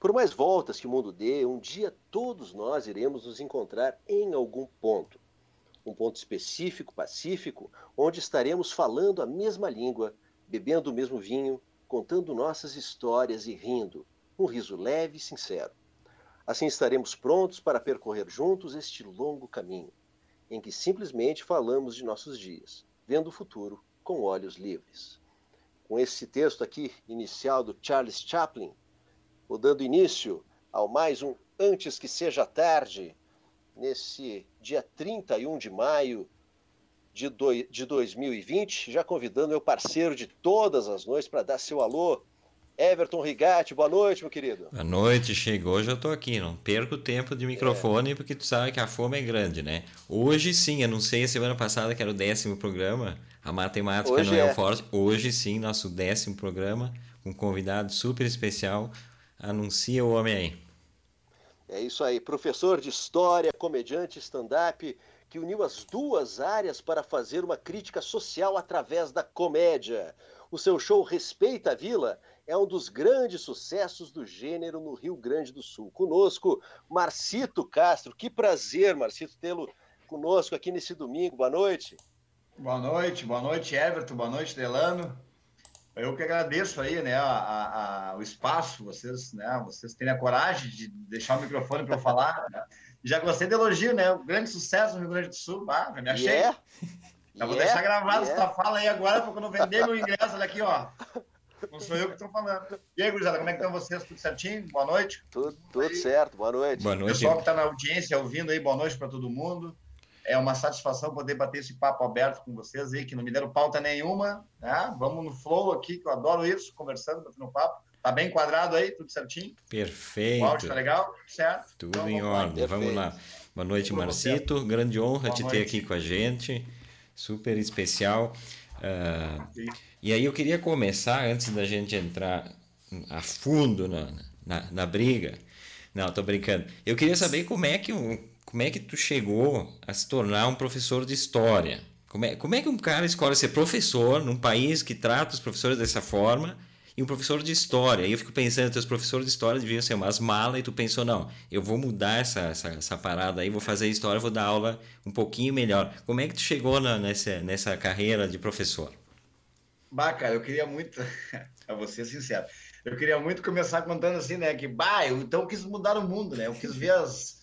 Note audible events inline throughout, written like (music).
Por mais voltas que o mundo dê, um dia todos nós iremos nos encontrar em algum ponto. Um ponto específico, pacífico, onde estaremos falando a mesma língua, bebendo o mesmo vinho, contando nossas histórias e rindo, um riso leve e sincero. Assim estaremos prontos para percorrer juntos este longo caminho, em que simplesmente falamos de nossos dias, vendo o futuro com olhos livres. Com esse texto aqui, inicial do Charles Chaplin, dando início ao mais um Antes que Seja Tarde, nesse dia 31 de maio de, do, de 2020, já convidando meu parceiro de todas as noites para dar seu alô, Everton Rigatti, boa noite, meu querido. Boa noite, chegou, já estou aqui. Não perco tempo de microfone, é. porque tu sabe que a fome é grande, né? Hoje sim, anunciei a semana passada que era o décimo programa. A matemática Hoje não é, é o forte. Hoje sim, nosso décimo programa, com um convidado super especial. Anuncia o homem aí. É isso aí, professor de história, comediante, stand-up, que uniu as duas áreas para fazer uma crítica social através da comédia. O seu show Respeita a Vila é um dos grandes sucessos do gênero no Rio Grande do Sul. Conosco, Marcito Castro. Que prazer, Marcito, tê-lo conosco aqui nesse domingo. Boa noite. Boa noite, boa noite, Everton, boa noite, Delano. Eu que agradeço aí, né, a, a, o espaço, vocês, né, vocês terem a coragem de deixar o microfone para eu falar. Né? Já gostei do elogio, né? O grande sucesso no Rio Grande do Sul, ah, já me achei. Yeah. Já vou yeah. deixar gravado yeah. essa fala aí agora, para quando vender meu ingresso, olha aqui, ó. Não sou eu que estou falando. E aí, gurizada, como é que estão vocês? Tudo certinho? Boa noite? Tudo, tudo certo, boa noite. Boa noite. O pessoal que está na audiência ouvindo aí, boa noite para todo mundo. É uma satisfação poder bater esse papo aberto com vocês aí, que não me deram pauta nenhuma. Né? Vamos no flow aqui, que eu adoro isso, conversando, batendo papo. Tá bem enquadrado aí, tudo certinho? Perfeito. O áudio tá legal? Certo? Tudo então, em ordem. Vamos lá. Boa noite, Marcito. Grande honra Boa te noite. ter aqui com a gente. Super especial. Uh, e aí eu queria começar, antes da gente entrar a fundo na, na, na briga. Não, tô brincando. Eu queria saber como é que, como é que tu chegou a se tornar um professor de história. Como é, como é que um cara escolhe ser professor num país que trata os professores dessa forma e um professor de história? E eu fico pensando, teus professores de história deviam ser umas malas e tu pensou, não, eu vou mudar essa, essa, essa parada aí, vou fazer história, vou dar aula um pouquinho melhor. Como é que tu chegou na, nessa, nessa carreira de professor? Bah, cara, eu queria muito, (laughs) a você sincero, eu queria muito começar contando assim, né, que, bah, eu então quis mudar o mundo, né, eu quis ver as,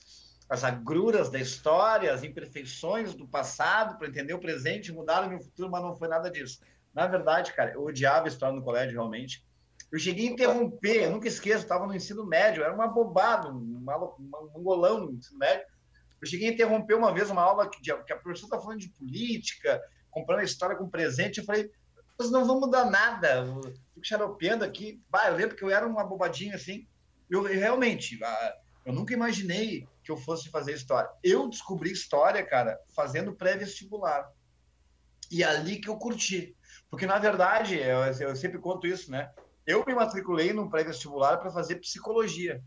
as agruras da história, as imperfeições do passado para entender o presente, mudar o meu futuro, mas não foi nada disso. Na verdade, cara, eu odiava história no colégio, realmente. Eu cheguei a interromper, eu nunca esqueço, estava no ensino médio, era uma bobada, um, um golão no ensino médio. Eu cheguei a interromper uma vez uma aula que, que a professora estava falando de política, comprando a história com presente. Eu falei, vocês não vão mudar nada. Fico xaropeando aqui. Bah, eu lembro que eu era uma bobadinha assim. Eu, eu realmente, ah, eu nunca imaginei que eu fosse fazer história. Eu descobri história, cara, fazendo pré-vestibular. E é ali que eu curti. Porque, na verdade, eu, eu sempre conto isso, né? Eu me matriculei num pré-vestibular para fazer psicologia.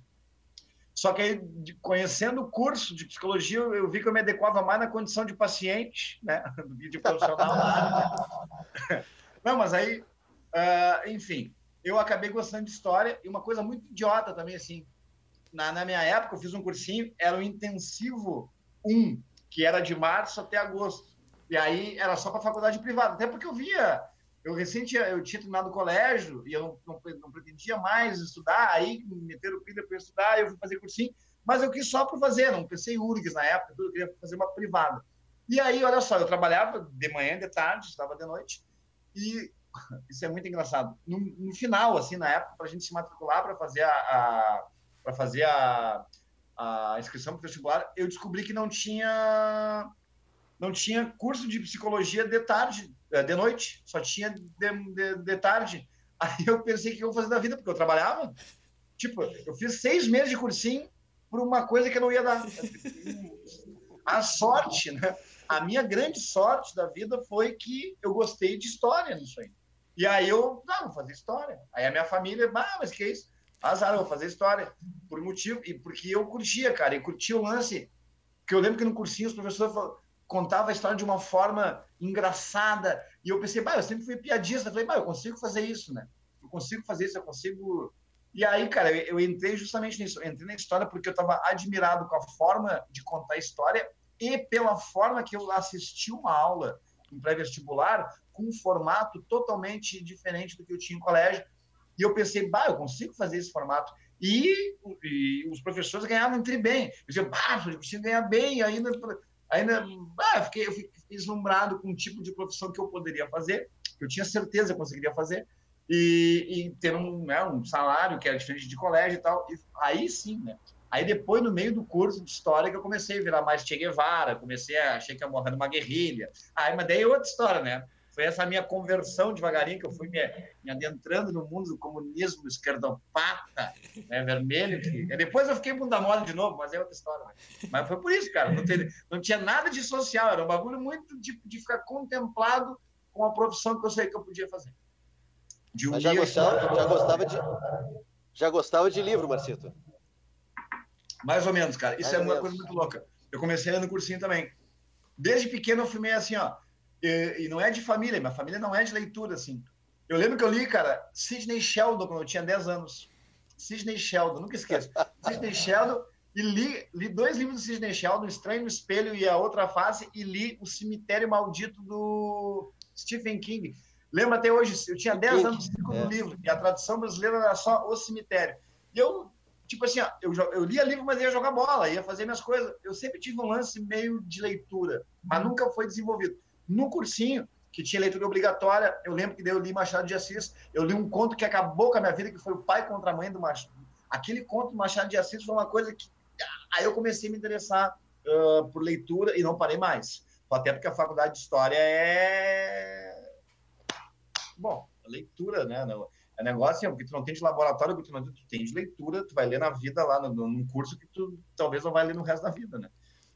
Só que aí, conhecendo o curso de psicologia, eu vi que eu me adequava mais na condição de paciente, né? (laughs) De profissional. (laughs) Não, mas aí, uh, enfim, eu acabei gostando de história e uma coisa muito idiota também, assim. Na, na minha época, eu fiz um cursinho, era o intensivo 1, que era de março até agosto. E aí era só para faculdade privada, até porque eu via. Eu recente eu tinha terminado o colégio e eu não, não, pretendia mais estudar, aí me meteram pilha para estudar, eu fui fazer cursinho, mas eu quis só para fazer, não pensei em URGS na época, eu queria fazer uma privada. E aí, olha só, eu trabalhava de manhã, de tarde, estava de noite, e (laughs) isso é muito engraçado. No, no final, assim, na época, para a gente se matricular para fazer a, a para fazer a, a inscrição para o vestibular, eu descobri que não tinha não tinha curso de psicologia de tarde, é, de noite, só tinha de, de, de tarde. (laughs) Aí eu pensei que eu ia fazer da vida, porque eu trabalhava. Tipo, eu fiz seis meses de cursinho por uma coisa que eu não ia dar. A sorte, né? a minha grande sorte da vida foi que eu gostei de história nisso aí. E aí eu, não, vou fazer história. Aí a minha família, ah, mas que é isso? Azar, vou fazer história. Por motivo, e porque eu curtia, cara, e curtia o lance. Porque eu lembro que no cursinho os professores contavam a história de uma forma engraçada. E eu pensei, bah, eu sempre fui piadista. Eu falei, bah, eu consigo fazer isso, né? Eu consigo fazer isso, eu consigo E aí, cara, eu, eu entrei justamente nisso. Eu entrei na história porque eu estava admirado com a forma de contar a história e pela forma que eu assisti uma aula em pré-vestibular com um formato totalmente diferente do que eu tinha em colégio. E eu pensei, bah, eu consigo fazer esse formato. E, e os professores ganhavam entre bem. Eu dizia, bah, eu consigo ganhar bem. Ainda, ainda bah, fiquei, eu fiquei com o tipo de profissão que eu poderia fazer, que eu tinha certeza que eu conseguiria fazer e, e ter um, né, um salário que era diferente de colégio e tal. E aí sim, né? Aí depois, no meio do curso de história, que eu comecei a virar mais Che Guevara, comecei a achei que ia morrer numa guerrilha. Aí, mas daí é outra história, né? Foi essa minha conversão devagarinho, que eu fui me, me adentrando no mundo do comunismo esquerdopata, né, vermelho. Que... Depois eu fiquei bunda mole de novo, mas é outra história. Mas foi por isso, cara. Não, tem, não tinha nada de social, era um bagulho muito de, de ficar contemplado com a profissão que eu sei que eu podia fazer. De um Mas já gostava, já gostava de já gostava de livro, Marcito? Mais ou menos, cara. Isso Mais é uma coisa muito louca. Eu comecei no cursinho também. Desde pequeno eu fui assim, ó. E, e, não é de família, minha família não é de leitura, assim. Eu lembro que eu li, cara, Sidney Sheldon quando eu tinha 10 anos. Sidney Sheldon, nunca esqueço. (laughs) Sidney Sheldon e li, li dois livros do Sidney Sheldon, Estranho no Espelho e A Outra Face, e li O Cemitério Maldito do Stephen King. Lembro até hoje, eu tinha 10 anos no segundo é. livro, e a tradução brasileira era só O Cemitério. E eu, tipo assim, ó, eu, eu lia livro, mas ia jogar bola, ia fazer minhas coisas. Eu sempre tive um lance meio de leitura, mas nunca foi desenvolvido. No cursinho, que tinha leitura obrigatória, eu lembro que eu li Machado de Assis, eu li um conto que acabou com a minha vida, que foi O Pai contra a Mãe do Machado. Aquele conto do Machado de Assis foi uma coisa que... Aí eu comecei a me interessar uh, por leitura e não parei mais. Até porque a faculdade de História é bom, leitura, né? É negócio assim, porque tu não tem de laboratório, porque tu não tu tem de leitura, tu vai ler na vida lá, num curso que tu talvez não vai ler no resto da vida, né?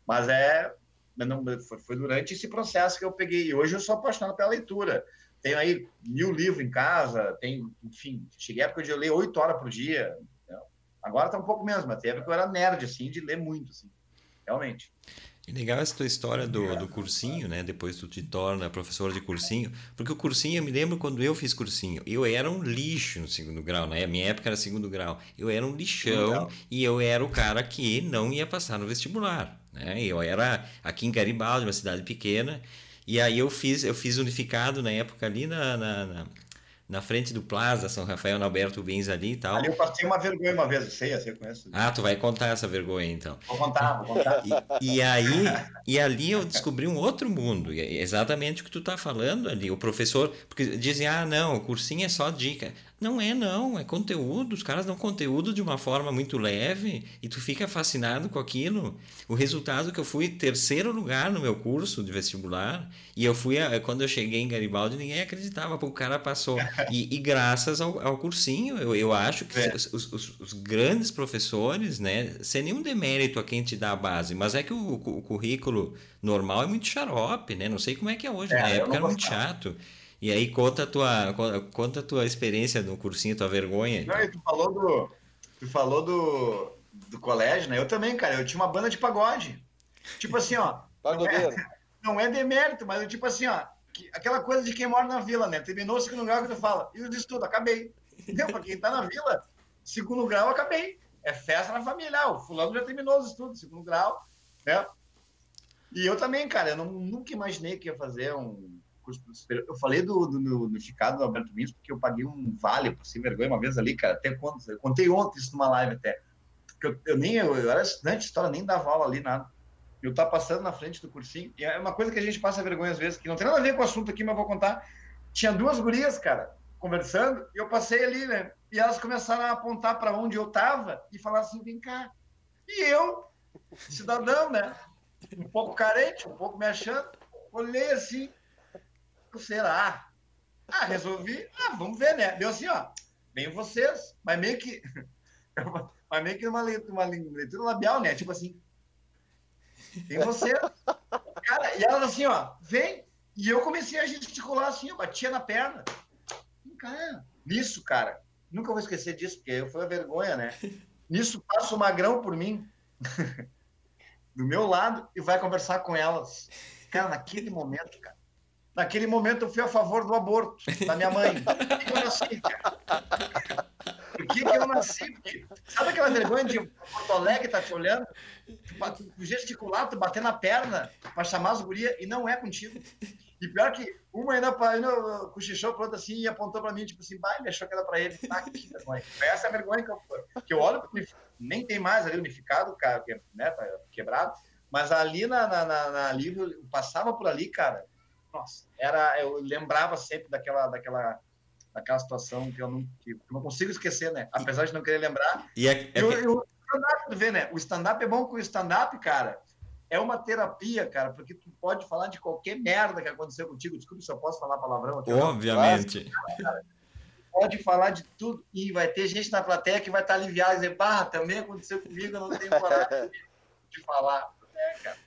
Mas é. Não, foi, foi durante esse processo que eu peguei. E hoje eu sou apaixonado pela leitura. Tenho aí mil livros em casa, tenho, enfim, cheguei a época de eu ler oito horas por dia. Né? Agora tá um pouco menos, mas teve que eu era nerd, assim, de ler muito, assim, realmente. E legal essa tua história do, do cursinho, né? Depois tu te torna professor de cursinho. Porque o cursinho, eu me lembro quando eu fiz cursinho, eu era um lixo no segundo grau, né? Minha época era segundo grau. Eu era um lixão e eu era o cara que não ia passar no vestibular, né? Eu era aqui em Garibaldi, uma cidade pequena. E aí eu fiz, eu fiz unificado na época ali na, na, na na frente do Plaza São Rafael, na Alberto Bins ali e tal. Ali eu passei uma vergonha uma vez, sei, eu conheço. Ah, tu vai contar essa vergonha então. Vou contar, vou contar. E, e aí, e ali eu descobri um outro mundo, é exatamente o que tu tá falando ali. O professor, porque dizem, ah, não, o cursinho é só dica. Não é, não, é conteúdo. Os caras dão conteúdo de uma forma muito leve e tu fica fascinado com aquilo. O resultado que eu fui terceiro lugar no meu curso de vestibular e eu fui, quando eu cheguei em Garibaldi, ninguém acreditava, porque o cara passou. (laughs) E, e graças ao, ao, cursinho, eu, eu acho que é. os, os, os, grandes professores, né, sem nenhum demérito a quem te dá a base, mas é que o, o currículo normal é muito xarope, né? Não sei como é que é hoje, é, na época era muito chato. E aí conta a tua, conta a tua experiência no cursinho, tua vergonha. Não, tu falou do, tu falou do, do colégio, né? Eu também, cara, eu tinha uma banda de pagode. Tipo assim, ó. (laughs) Não é, não é demérito, mas tipo assim, ó. Que, aquela coisa de quem mora na vila, né? Terminou o segundo grau que tu fala, e os estudos, acabei. (laughs) Entendeu? Pra quem tá na vila, segundo grau, acabei. É festa na família. Ah, o fulano já terminou os estudos, segundo grau, né? E eu também, cara, eu não, nunca imaginei que ia fazer um curso superior. Eu falei do, do, do, do Chicago, do Alberto Vinhos, porque eu paguei um vale por sem vergonha uma vez ali, cara. Até quando? Eu contei ontem isso numa live até. Eu, eu, nem, eu, eu era estudante de história, nem dava aula ali, nada. Eu tava passando na frente do cursinho, e é uma coisa que a gente passa vergonha às vezes, que não tem nada a ver com o assunto aqui, mas vou contar. Tinha duas gurias, cara, conversando, e eu passei ali, né? E elas começaram a apontar para onde eu tava e falar assim: vem cá. E eu, cidadão, né? Um pouco carente, um pouco me achando, olhei assim, será? Ah, resolvi, ah, vamos ver, né? Deu assim, ó, bem vocês, mas meio que, (laughs) mas meio que uma leitura, uma leitura labial, né? Tipo assim, tem você. Cara, e elas assim, ó, vem. E eu comecei a gesticular assim, eu batia na perna. Cara, nisso, cara, nunca vou esquecer disso, porque foi a vergonha, né? Nisso passa o magrão por mim, (laughs) do meu lado, e vai conversar com elas. Cara, naquele momento, cara, Naquele momento eu fui a favor do aborto da minha mãe. Por que, que eu nasci? Sabe aquela vergonha de Porto Alegre tá te olhando? Tu, tu gesticular, tu bater na perna pra chamar as gurias e não é contigo. E pior que uma ainda, ainda cochichou pronto assim e apontou pra mim, tipo assim, vai, ele achou que era pra ele. Ah, que vergonha. Essa é a vergonha que eu, que eu olho, nem tem mais ali unificado, cara, né, tá quebrado. Mas ali na, na, na, na eu passava por ali, cara, nossa, era, eu lembrava sempre daquela, daquela, daquela situação que eu não, que eu não consigo esquecer, né? Apesar de não querer lembrar. E é, é... o stand-up, vê, né? O stand-up é bom com o stand-up, cara. É uma terapia, cara, porque tu pode falar de qualquer merda que aconteceu contigo. Desculpa se eu posso falar palavrão aqui. Obviamente. pode falar de tudo e vai ter gente na plateia que vai estar aliviada e dizer, bah, também aconteceu comigo, eu não tenho coragem de falar. É, cara.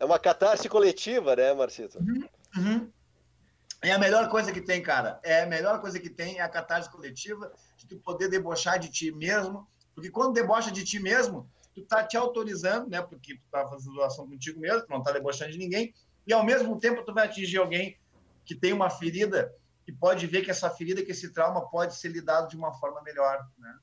É uma catarse coletiva, né, Marcito? Uhum, uhum. É a melhor coisa que tem, cara. É a melhor coisa que tem é a catarse coletiva, de tu poder debochar de ti mesmo. Porque quando debocha de ti mesmo, tu tá te autorizando, né? Porque tu tá fazendo doação contigo mesmo, tu não tá debochando de ninguém. E ao mesmo tempo tu vai atingir alguém que tem uma ferida e pode ver que essa ferida, que esse trauma pode ser lidado de uma forma melhor, né?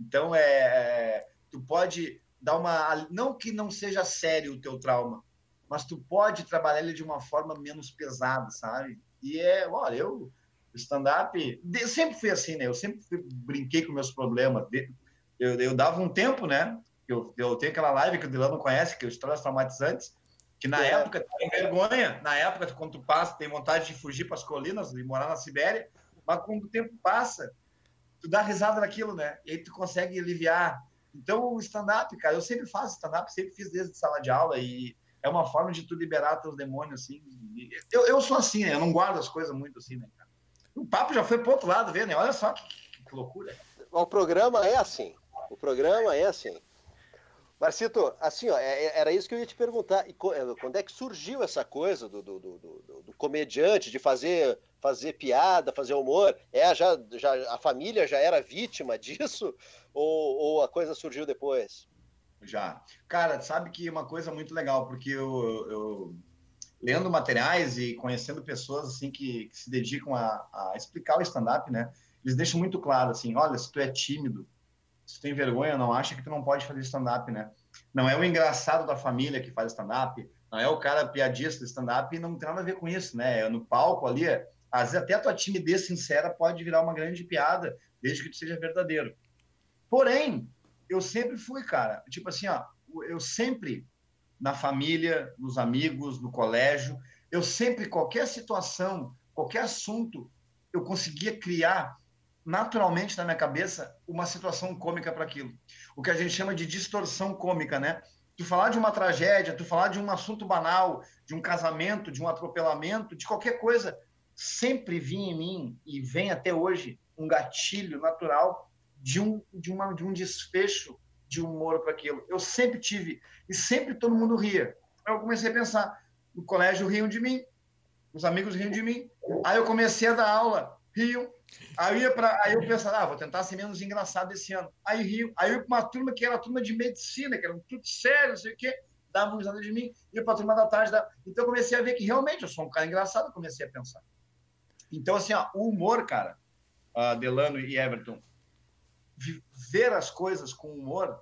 Então é, é tu pode dar uma não que não seja sério o teu trauma, mas tu pode trabalhar ele de uma forma menos pesada, sabe? E é, olha, eu stand-up sempre fui assim, né? Eu sempre fui, brinquei com meus problemas. Eu, eu dava um tempo, né? Eu, eu tenho aquela live que o Dilano conhece, que é Histórias Traumatizantes, que na é. época tu tem vergonha, na época quando tu passa, tem vontade de fugir para as colinas e morar na Sibéria, mas quando o tempo passa, tu dá risada naquilo, né? E aí tu consegue aliviar. Então o stand-up, cara, eu sempre faço stand-up, sempre fiz desde sala de aula e é uma forma de tu liberar teus demônios, assim. Eu, eu sou assim, né? Eu não guardo as coisas muito assim, né, cara? O papo já foi pro outro lado, vê, né? Olha só que, que, que loucura. O programa é assim. O programa é assim. Marcito, assim, ó, é, é, era isso que eu ia te perguntar. E é, quando é que surgiu essa coisa do, do, do, do, comediante, de fazer, fazer piada, fazer humor? É, já, já, a família já era vítima (laughs) disso? Ou, ou a coisa surgiu depois? Já. Cara, sabe que uma coisa muito legal, porque eu, eu lendo materiais e conhecendo pessoas assim que, que se dedicam a, a explicar o stand-up, né? Eles deixam muito claro assim, olha, se tu é tímido, se tu tem vergonha, não acha que tu não pode fazer stand-up, né? Não é o engraçado da família que faz stand-up, não é o cara piadista do stand-up não tem nada a ver com isso, né? É no palco ali, às vezes até a tua timidez sincera pode virar uma grande piada, desde que tu seja verdadeiro. Porém, eu sempre fui, cara, tipo assim, ó, eu sempre na família, nos amigos, no colégio, eu sempre qualquer situação, qualquer assunto, eu conseguia criar naturalmente na minha cabeça uma situação cômica para aquilo. O que a gente chama de distorção cômica, né? Tu falar de uma tragédia, tu falar de um assunto banal, de um casamento, de um atropelamento, de qualquer coisa, sempre vinha em mim e vem até hoje um gatilho natural de um de uma de um desfecho de humor para aquilo. Eu sempre tive e sempre todo mundo ria. Eu comecei a pensar, no colégio riam de mim, os amigos riam de mim. Aí eu comecei a dar aula, riam, Aí eu, pra, aí eu pensava, ah, vou tentar ser menos engraçado esse ano. Aí rio. Aí eu ia para uma turma que era turma de medicina, que era tudo sério, não sei o quê, davam risada de mim, ia para a turma da tarde. Da... Então eu comecei a ver que realmente eu sou um cara engraçado, comecei a pensar. Então, assim, ó, o humor, cara, uh, Delano e Everton, ver as coisas com humor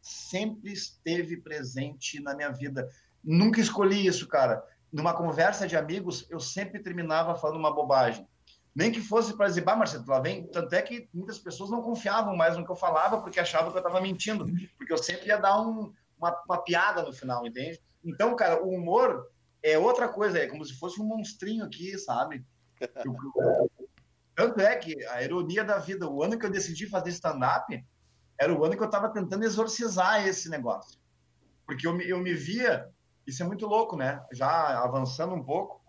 sempre esteve presente na minha vida. Nunca escolhi isso, cara. Numa conversa de amigos, eu sempre terminava falando uma bobagem nem que fosse para dizer, bah, Marcelo, lá vem. Tanto é que muitas pessoas não confiavam mais no que eu falava porque achavam que eu estava mentindo, porque eu sempre ia dar um, uma, uma, piada no final, entende? Então, cara, o humor é outra coisa, é como se fosse um monstrinho aqui, sabe? (laughs) Tanto é que a ironia da vida, o ano que eu decidi fazer stand-up era o ano que eu estava tentando exorcizar esse negócio. Porque eu me, eu me via, isso é muito louco, né? Já avançando um pouco,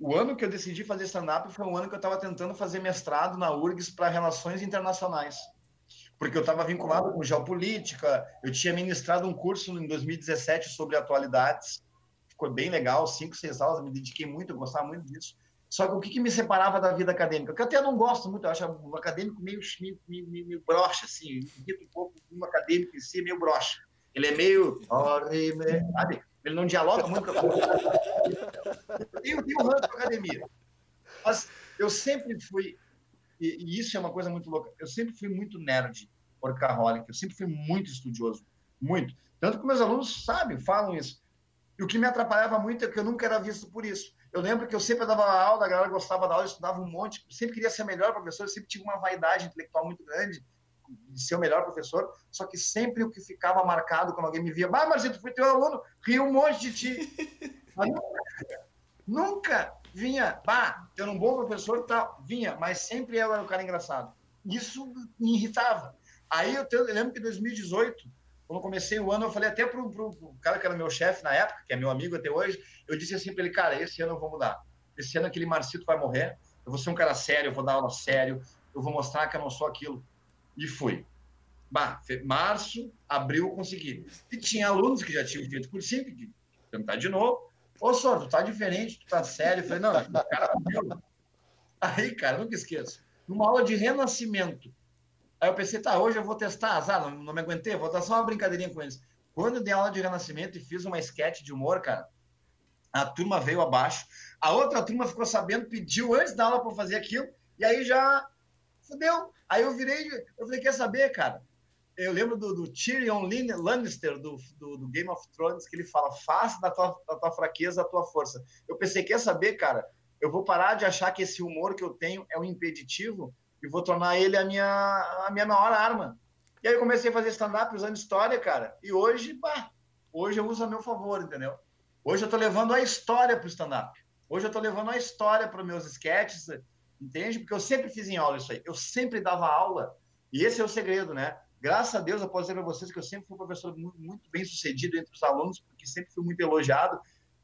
o ano que eu decidi fazer stand-up foi um ano que eu estava tentando fazer mestrado na URGS para relações internacionais. Porque eu estava vinculado com geopolítica, eu tinha ministrado um curso em 2017 sobre atualidades, ficou bem legal, cinco, seis aulas, me dediquei muito, eu gostava muito disso. Só que o que, que me separava da vida acadêmica? Que eu até não gosto muito, eu acho o acadêmico meio, meio, meio, meio broxa, assim, irrita um pouco, um acadêmico em si meio broxa. Ele é meio, sabe? Ele não dialoga muito com a eu tenho, tenho ranço academia. Mas eu sempre fui e, e, isso é uma coisa muito louca. Eu sempre fui muito nerd, workaholic, eu sempre fui muito estudioso, muito. Tanto que meus alunos sabem, falam isso. E o que me atrapalhava muito é que eu nunca era visto por isso. Eu lembro que eu sempre dava aula, a galera gostava da aula, eu estudava um monte, sempre queria ser melhor professor, sempre tive uma vaidade intelectual muito grande de ser o melhor professor, só que sempre o que ficava marcado quando alguém me via, ah, Marcito, fui teu aluno, ri um monte de ti. (laughs) nunca, nunca vinha, bah, eu um bom professor, tá, vinha, mas sempre eu era o cara engraçado. Isso me irritava. Aí eu, eu lembro que em 2018, quando eu comecei o ano, eu falei até pro, pro cara que era meu chefe na época, que é meu amigo até hoje, eu disse assim para ele, cara, esse ano eu vou mudar. Esse ano aquele Marcito vai morrer, eu vou ser um cara sério, eu vou dar aula sério, eu vou mostrar que eu não sou aquilo. E fui. Bah, março, abril consegui. E tinha alunos que já tinham feito cursinho, que tentar de novo. Ô, Sor, tu tá diferente, tu tá sério. Eu falei, não, (laughs) cara, Aí, cara, nunca esqueço. Numa aula de renascimento. Aí eu pensei, tá, hoje eu vou testar, azar, não, não me aguentei, vou dar só uma brincadeirinha com eles. Quando eu dei aula de renascimento e fiz uma sketch de humor, cara, a turma veio abaixo, a outra turma ficou sabendo, pediu antes da aula para fazer aquilo, e aí já fudeu. Aí eu virei, eu falei, quer saber, cara? Eu lembro do, do Tyrion Lannister, do, do, do, Game of Thrones, que ele fala, faça da tua, da tua fraqueza a tua força. Eu pensei, quer saber, cara? Eu vou parar de achar que esse humor que eu tenho é um impeditivo e vou tornar ele a minha, a minha maior arma. E aí eu comecei a fazer stand-up usando história, cara. E hoje, bah, hoje eu uso a meu favor, entendeu? Hoje eu tô levando a história pro stand-up. Hoje eu tô levando a história para meus sketches, entende? Porque eu sempre fiz em aula isso aí. Eu sempre dava aula. E esse é o segredo, né? Graças a Deus, eu posso dizer para vocês que eu sempre fui um professor muito bem sucedido entre os alunos, porque sempre fui muito elogiado,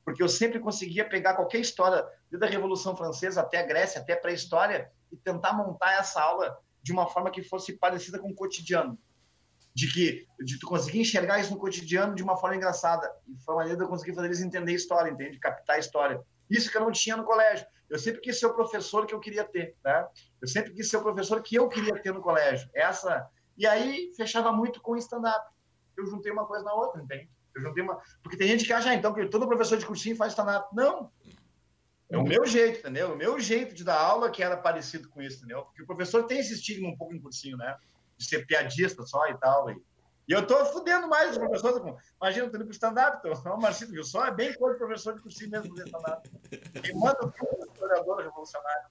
porque eu sempre conseguia pegar qualquer história, desde a Revolução Francesa até a Grécia, até a pré-história, e tentar montar essa aula de uma forma que fosse parecida com o cotidiano. De que de tu conseguir enxergar isso no cotidiano de uma forma engraçada. E foi uma maneira de eu conseguir fazer eles entender a história, entende? Captar a história. Isso que eu não tinha no colégio. Eu sempre quis ser o professor que eu queria ter, né? Eu sempre quis ser o professor que eu queria ter no colégio. Essa e aí fechava muito com stand-up. Eu juntei uma coisa na outra, entende? Eu juntei uma porque tem gente que acha ah, então que todo professor de cursinho faz stand-up. Não. É o meu jeito, entendeu? O meu jeito de dar aula que era parecido com isso, entendeu? Porque o professor tem esse estigma um pouco em cursinho, né? De ser piadista só e tal. E, e eu tô fudendo mais os professores. Imagina, eu tô indo pro stand-up, então, (laughs) o Marcelo viu só, é bem coisa de professor de cursinho mesmo fazer stand-up. E manda o historiador revolucionário.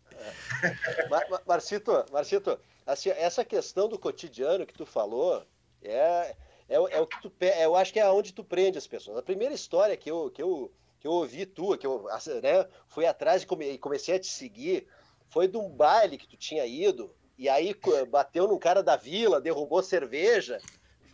(laughs) Mar Marcito, Marcito, assim, essa questão do cotidiano que tu falou é, é, é o que tu, eu acho que é onde tu prende as pessoas. A primeira história que eu, que eu, que eu ouvi tua, que eu né, fui atrás e comecei a te seguir, foi de um baile que tu tinha ido, e aí bateu num cara da vila, derrubou cerveja,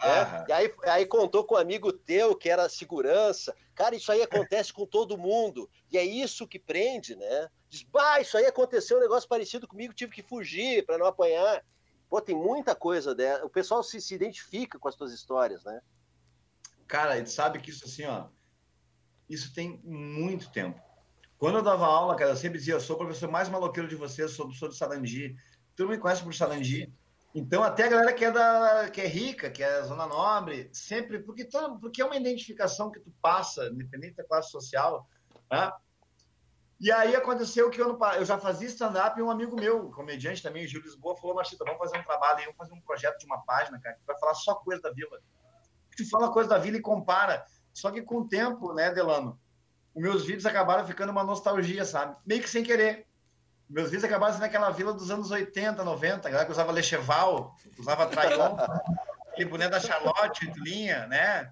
né? E aí, aí contou com um amigo teu que era segurança. Cara, isso aí acontece com todo mundo. E é isso que prende, né? Diz, bah, isso aí aconteceu um negócio parecido comigo, tive que fugir para não apanhar. Pô, tem muita coisa dela. O pessoal se, se identifica com as tuas histórias, né? Cara, e sabe que isso assim, ó, isso tem muito tempo. Quando eu dava aula, cara, eu sempre dizia, eu sou o professor mais maloqueiro de vocês, sou, sou do Sarandi. Tu me conhece por Sarandi? Então, até a galera que é, da, que é rica, que é zona nobre, sempre, porque, porque é uma identificação que tu passa, independente da classe social, né? E aí aconteceu que eu, eu já fazia stand-up e um amigo meu, comediante também, o Gil Lisboa, falou, Machita, vamos fazer um trabalho aí, vamos fazer um projeto de uma página, cara, que vai falar só coisa da vila. Tu fala coisa da vila e compara. Só que com o tempo, né, Delano, os meus vídeos acabaram ficando uma nostalgia, sabe? Meio que sem querer. Meus vídeos acabaram sendo naquela vila dos anos 80, 90, a galera que usava Lecheval, usava Traion, (laughs) aquele boné da Charlotte, linha, né?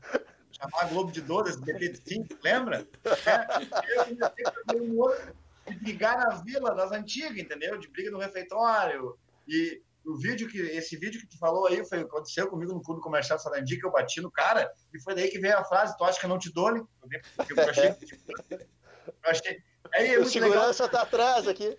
Chamava Globo de Dores, BT5, lembra? É, eu comecei a fazer um outro de brigar na vila das antigas, entendeu? De briga no refeitório. E o vídeo que esse vídeo que tu falou aí foi aconteceu comigo no clube comercial Sarandi que eu bati no cara e foi daí que veio a frase tu acha que eu não te dou né? eu achei, eu achei aí é o segurança legal. tá atrás aqui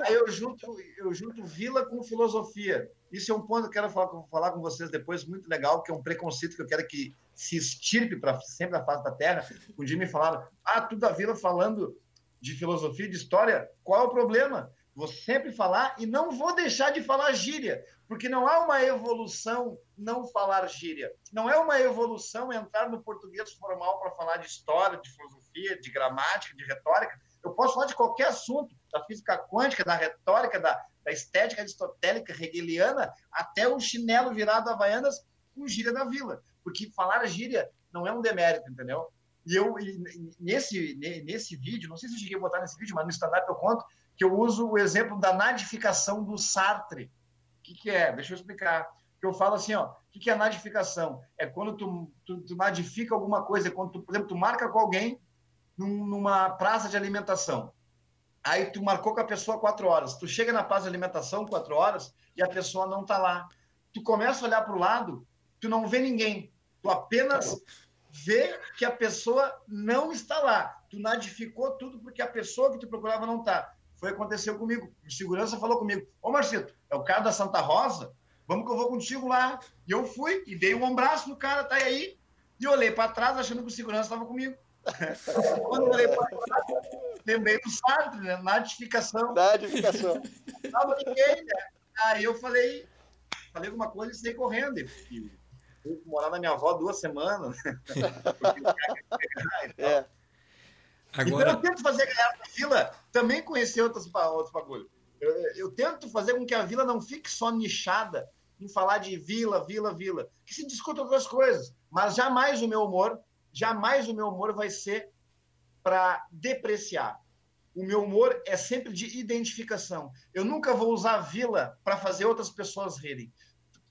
Aí eu junto, eu junto vila com filosofia. Isso é um ponto que eu quero falar, falar com vocês depois, muito legal, que é um preconceito que eu quero que se estirpe para sempre a face da terra. Um dia me falaram, ah, tu da vila falando de filosofia, de história, qual é o problema? Vou sempre falar e não vou deixar de falar gíria, porque não há uma evolução não falar gíria. Não é uma evolução entrar no português formal para falar de história, de filosofia, de gramática, de retórica. Eu posso falar de qualquer assunto, da física quântica, da retórica, da, da estética aristotélica hegeliana até o chinelo virado a Havaianas com gíria da vila. Porque falar gíria não é um demérito, entendeu? E eu, nesse, nesse vídeo, não sei se eu cheguei a botar nesse vídeo, mas no stand-up eu conto, que eu uso o exemplo da nadificação do Sartre. O que, que é? Deixa eu explicar. Eu falo assim, ó, o que, que é nadificação? É quando tu, tu, tu nadifica alguma coisa, é quando, tu, por exemplo, tu marca com alguém num, numa praça de alimentação. Aí tu marcou com a pessoa quatro horas. Tu chega na praça de alimentação quatro horas e a pessoa não tá lá. Tu começa a olhar para o lado, tu não vê ninguém. Tu apenas vê que a pessoa não está lá. Tu nadificou tudo porque a pessoa que tu procurava não está. Foi aconteceu comigo. O segurança falou comigo: Ô Marcito, é o cara da Santa Rosa? Vamos que eu vou contigo lá. E eu fui e dei um abraço no cara, tá aí. E olhei para trás achando que o segurança estava comigo. (laughs) Quando eu olhei para trás, lembrei do Sartre, né? Nadificação. Nadificação. (laughs) Tava ninguém, né? Aí eu falei, falei alguma coisa e saí correndo. E fui morar na minha avó duas semanas. (laughs) é. Agora... Então eu tento fazer a galera da vila também conhecer outros, outros bagulhos. Eu, eu, tento fazer com que a vila não fique só nichada em falar de vila, vila, vila. Que se discuta outras coisas. Mas jamais o meu humor, jamais o meu humor vai ser para depreciar. O meu humor é sempre de identificação. Eu nunca vou usar a vila para fazer outras pessoas rirem.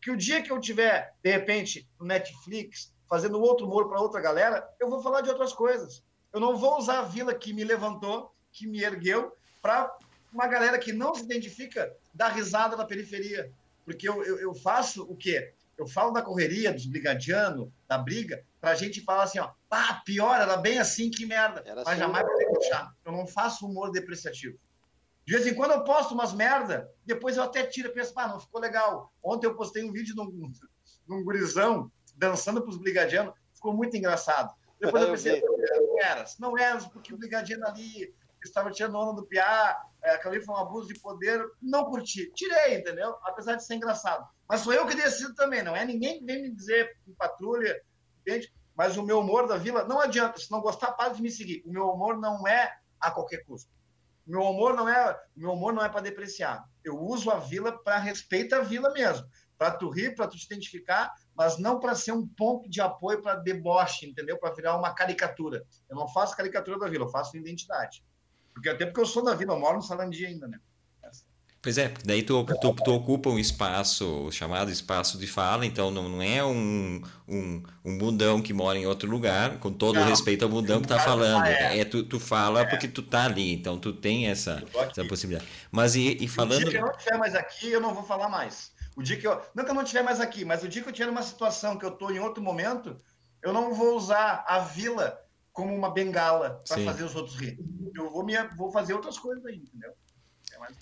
Que o dia que eu tiver, de repente, no Netflix, fazendo outro humor para outra galera, eu vou falar de outras coisas. Eu não vou usar a vila que me levantou, que me ergueu, para uma galera que não se identifica dar risada na periferia. Porque eu, eu, eu faço o quê? Eu falo da correria, dos brigadianos, da briga, para a gente falar assim, ó, pá, pior, era bem assim, que merda. Era Mas assim, jamais vou deixar. Eu não faço humor depreciativo. De vez em quando eu posto umas merda, depois eu até tiro e penso, pá, não ficou legal. Ontem eu postei um vídeo de um, (laughs) de um gurizão dançando para os brigadianos, ficou muito engraçado. Depois eu (laughs) pensei, não eras, não eras, porque o brigadiano ali estava tirando onda do piá, é, aquilo foi um abuso de poder, não curti. Tirei, entendeu? Apesar de ser engraçado. Mas sou eu que decido também, não é ninguém que vem me dizer em patrulha, entende? Mas o meu humor da vila, não adianta, se não gostar, para de me seguir. O meu humor não é a qualquer custo. O meu humor não é, meu humor não é para depreciar. Eu uso a vila para respeitar a vila mesmo, para tu rir, para tu te identificar, mas não para ser um ponto de apoio para deboche, entendeu? Para virar uma caricatura. Eu não faço caricatura da vila, eu faço identidade. Porque até porque eu sou da vila, eu moro no Salandia ainda, né? Pois é, daí tu, tu, tu, ocupa um espaço, o chamado espaço de fala, então não, não é um, um, um bundão que mora em outro lugar, com todo não, respeito ao bundão que tá falando. É, é tu, tu fala é. porque tu tá ali, então tu tem essa, essa possibilidade. Mas e, e falando. O dia que eu não estiver mais aqui, eu não vou falar mais. O dia que eu. Não que eu não estiver mais aqui, mas o dia que eu tiver numa situação que eu tô em outro momento, eu não vou usar a vila como uma bengala para fazer os outros rir. Eu vou, me, vou fazer outras coisas aí, entendeu? É mais...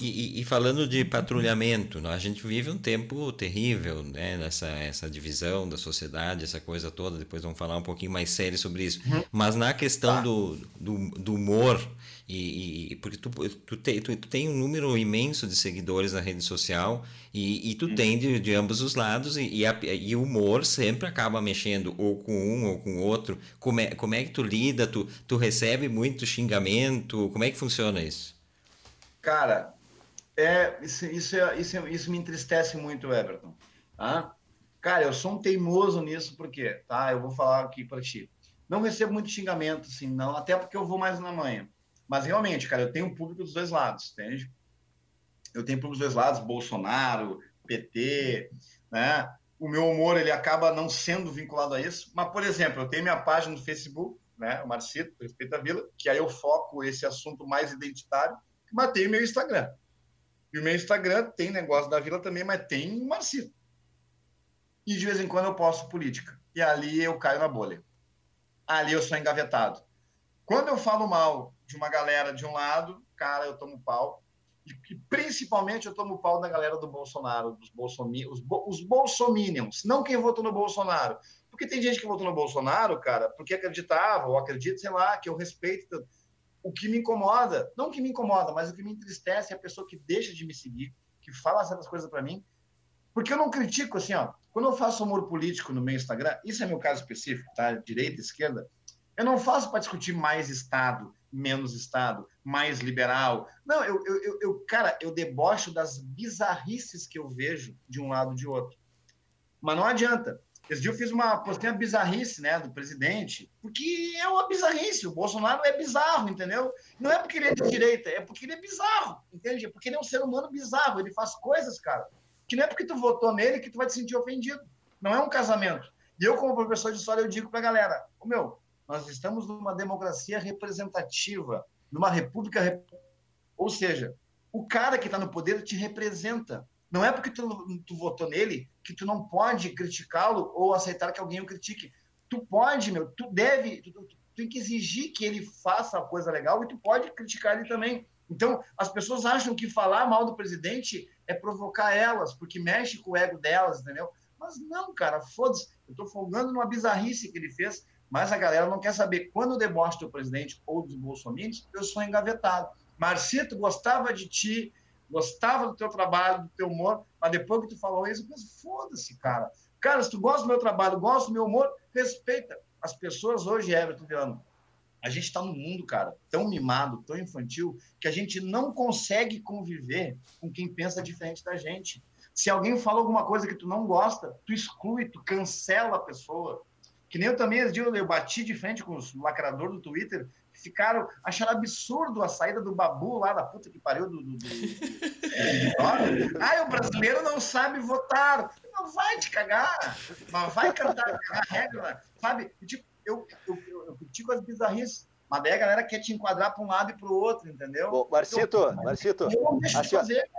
E, e, falando de patrulhamento, né, a gente vive um tempo terrível, né? Nessa essa divisão da sociedade, essa coisa toda. Depois vamos falar um pouquinho mais sério sobre isso. Uhum. Mas na questão tá. do, do, do, humor, e, e porque tu, tu, te, tu, tu, tem um número imenso de seguidores na rede social e, e tu uhum. tem de, de, ambos os lados e, o humor sempre acaba mexendo ou com um ou com o outro. Como é, como é que tu lida? Tu, tu recebe muito xingamento? Como é que funciona isso? Cara, é, isso, isso, é, isso, é, isso me entristece muito, Everton. Tá? Cara, eu sou um teimoso nisso, porque, tá? Eu vou falar aqui para ti. Não recebo muito xingamento, assim, não, até porque eu vou mais na manhã. Mas realmente, cara, eu tenho um público dos dois lados, entende? Eu tenho público dos dois lados, Bolsonaro, PT, né? O meu humor, ele acaba não sendo vinculado a isso. Mas, por exemplo, eu tenho minha página no Facebook, né? O Marcito, Respeita a Vila, que aí eu foco esse assunto mais identitário, mas tenho meu Instagram. E o meu Instagram tem negócio da vila também, mas tem o Marcito. E de vez em quando eu posto política. E ali eu caio na bolha. Ali eu sou engavetado. Quando eu falo mal de uma galera de um lado, cara, eu tomo pau. E, principalmente eu tomo pau da galera do Bolsonaro, dos Bolsominions, os, os Bolsominions, não quem votou no Bolsonaro. Porque tem gente que votou no Bolsonaro, cara, porque acreditava, ou acredita, sei lá, que eu respeito o que me incomoda, não o que me incomoda, mas o que me entristece é a pessoa que deixa de me seguir, que fala certas coisas para mim, porque eu não critico assim, ó. Quando eu faço humor político no meu Instagram, isso é meu caso específico, tá? Direita, esquerda, eu não faço para discutir mais Estado, menos Estado, mais liberal. Não, eu, eu, eu, cara, eu debocho das bizarrices que eu vejo de um lado de outro. Mas não adianta. Esse dia eu fiz uma, postei uma bizarrice, né, do presidente, porque é uma bizarrice. O Bolsonaro é bizarro, entendeu? Não é porque ele é de direita, é porque ele é bizarro, entende? É porque ele é um ser humano bizarro. Ele faz coisas, cara, que não é porque tu votou nele que tu vai te sentir ofendido. Não é um casamento. E eu, como professor de história, eu digo pra galera, o meu, nós estamos numa democracia representativa, numa república, ou seja, o cara que está no poder te representa. Não é porque tu, tu votou nele que tu não pode criticá-lo ou aceitar que alguém o critique. Tu pode, meu, tu deve, tu, tu, tu tem que exigir que ele faça a coisa legal e tu pode criticar ele também. Então, as pessoas acham que falar mal do presidente é provocar elas, porque mexe com o ego delas, entendeu? Mas não, cara, foda-se. Eu tô folgando numa bizarrice que ele fez, mas a galera não quer saber. Quando deboche do presidente ou dos bolsonaristas, eu sou engavetado. Marcito, gostava de ti, gostava do teu trabalho, do teu humor, mas depois que tu falou isso, eu pensei, foda-se, cara. Cara, se tu gosta do meu trabalho, gosta do meu humor, respeita. As pessoas hoje, Everton Viano, a gente está num mundo, cara, tão mimado, tão infantil, que a gente não consegue conviver com quem pensa diferente da gente. Se alguém fala alguma coisa que tu não gosta, tu exclui, tu cancela a pessoa. Que nem eu também, eu bati de frente com os lacrador do Twitter, ficaram, acharam absurdo a saída do Babu lá da puta que pariu do. do, do... ah, o brasileiro não sabe votar. Não vai te cagar, mas vai cantar a regra, sabe? Tipo, eu, eu, eu, eu critico as bizarrices. Mas daí a galera quer te enquadrar para um lado e para o outro, entendeu? Bom, Marcito, então, Marcito. Eu não deixo assim, de fazer.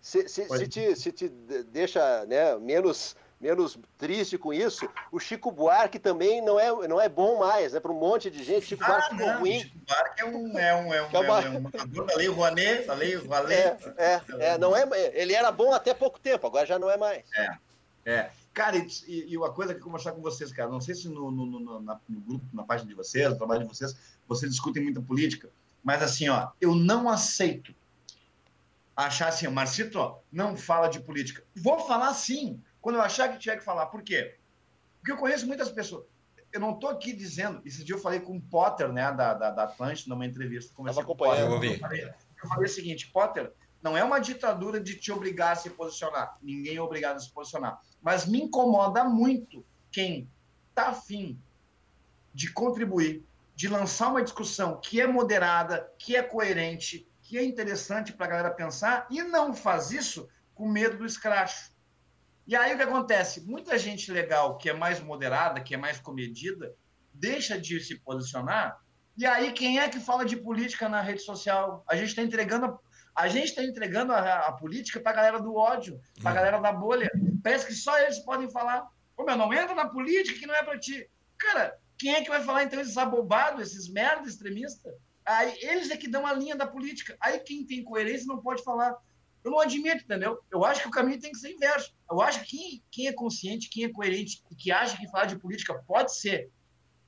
Se, se, se, te, se te deixa né, menos menos triste com isso, o Chico Buarque também não é, não é bom mais, né? Para um monte de gente, Chico ah, Buarque ficou ruim. Chico Buarque é um, é um, é um, é uma... é um matador da lei Rouanet, da lei Rouanet. É, é, é, não é, ele era bom até pouco tempo, agora já não é mais. É, é. Cara, e, e uma coisa que eu vou conversar com vocês, cara, não sei se no, no, no, na, no grupo, na página de vocês, no trabalho de vocês, vocês discutem muita política, mas assim, ó, eu não aceito achar assim, Marcito, ó, não fala de política. Vou falar sim, quando eu achar que tiver que falar. Por quê? Porque eu conheço muitas pessoas. Eu não estou aqui dizendo. Esse dia eu falei com o Potter, né, da, da, da Atlântida, numa entrevista. Conversei com o Potter. Eu, eu, falei, eu falei o seguinte: Potter, não é uma ditadura de te obrigar a se posicionar. Ninguém é obrigado a se posicionar. Mas me incomoda muito quem está afim de contribuir, de lançar uma discussão que é moderada, que é coerente, que é interessante para a galera pensar e não faz isso com medo do escracho. E aí o que acontece? Muita gente legal, que é mais moderada, que é mais comedida, deixa de se posicionar. E aí quem é que fala de política na rede social? A gente está entregando a gente está entregando a, a política para a galera do ódio, para a uhum. galera da bolha. Parece que só eles podem falar. Ô, meu, não entra na política que não é para ti. Cara, quem é que vai falar então esses abobados, esses merda extremistas? Aí eles é que dão a linha da política. Aí quem tem coerência não pode falar. Eu não admito, entendeu? Eu acho que o caminho tem que ser inverso. Eu acho que quem, quem é consciente, quem é coerente e que acha que falar de política pode ser.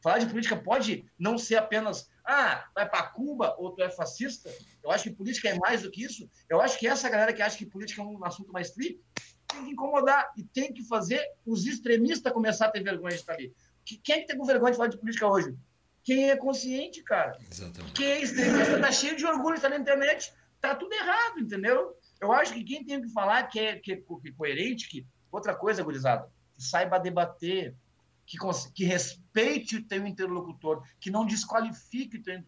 Falar de política pode não ser apenas, ah, vai para Cuba ou tu é fascista. Eu acho que política é mais do que isso. Eu acho que essa galera que acha que política é um assunto mais tri tem que incomodar e tem que fazer os extremistas começar a ter vergonha de estar ali. Quem é que tem com vergonha de falar de política hoje? Quem é consciente, cara. Exatamente. Quem é extremista tá cheio de orgulho, está na internet. Tá tudo errado, entendeu? Eu acho que quem tem que falar que é, que é, que é coerente, que outra coisa, gurizada, que saiba debater, que, que respeite o teu interlocutor, que não desqualifique o teu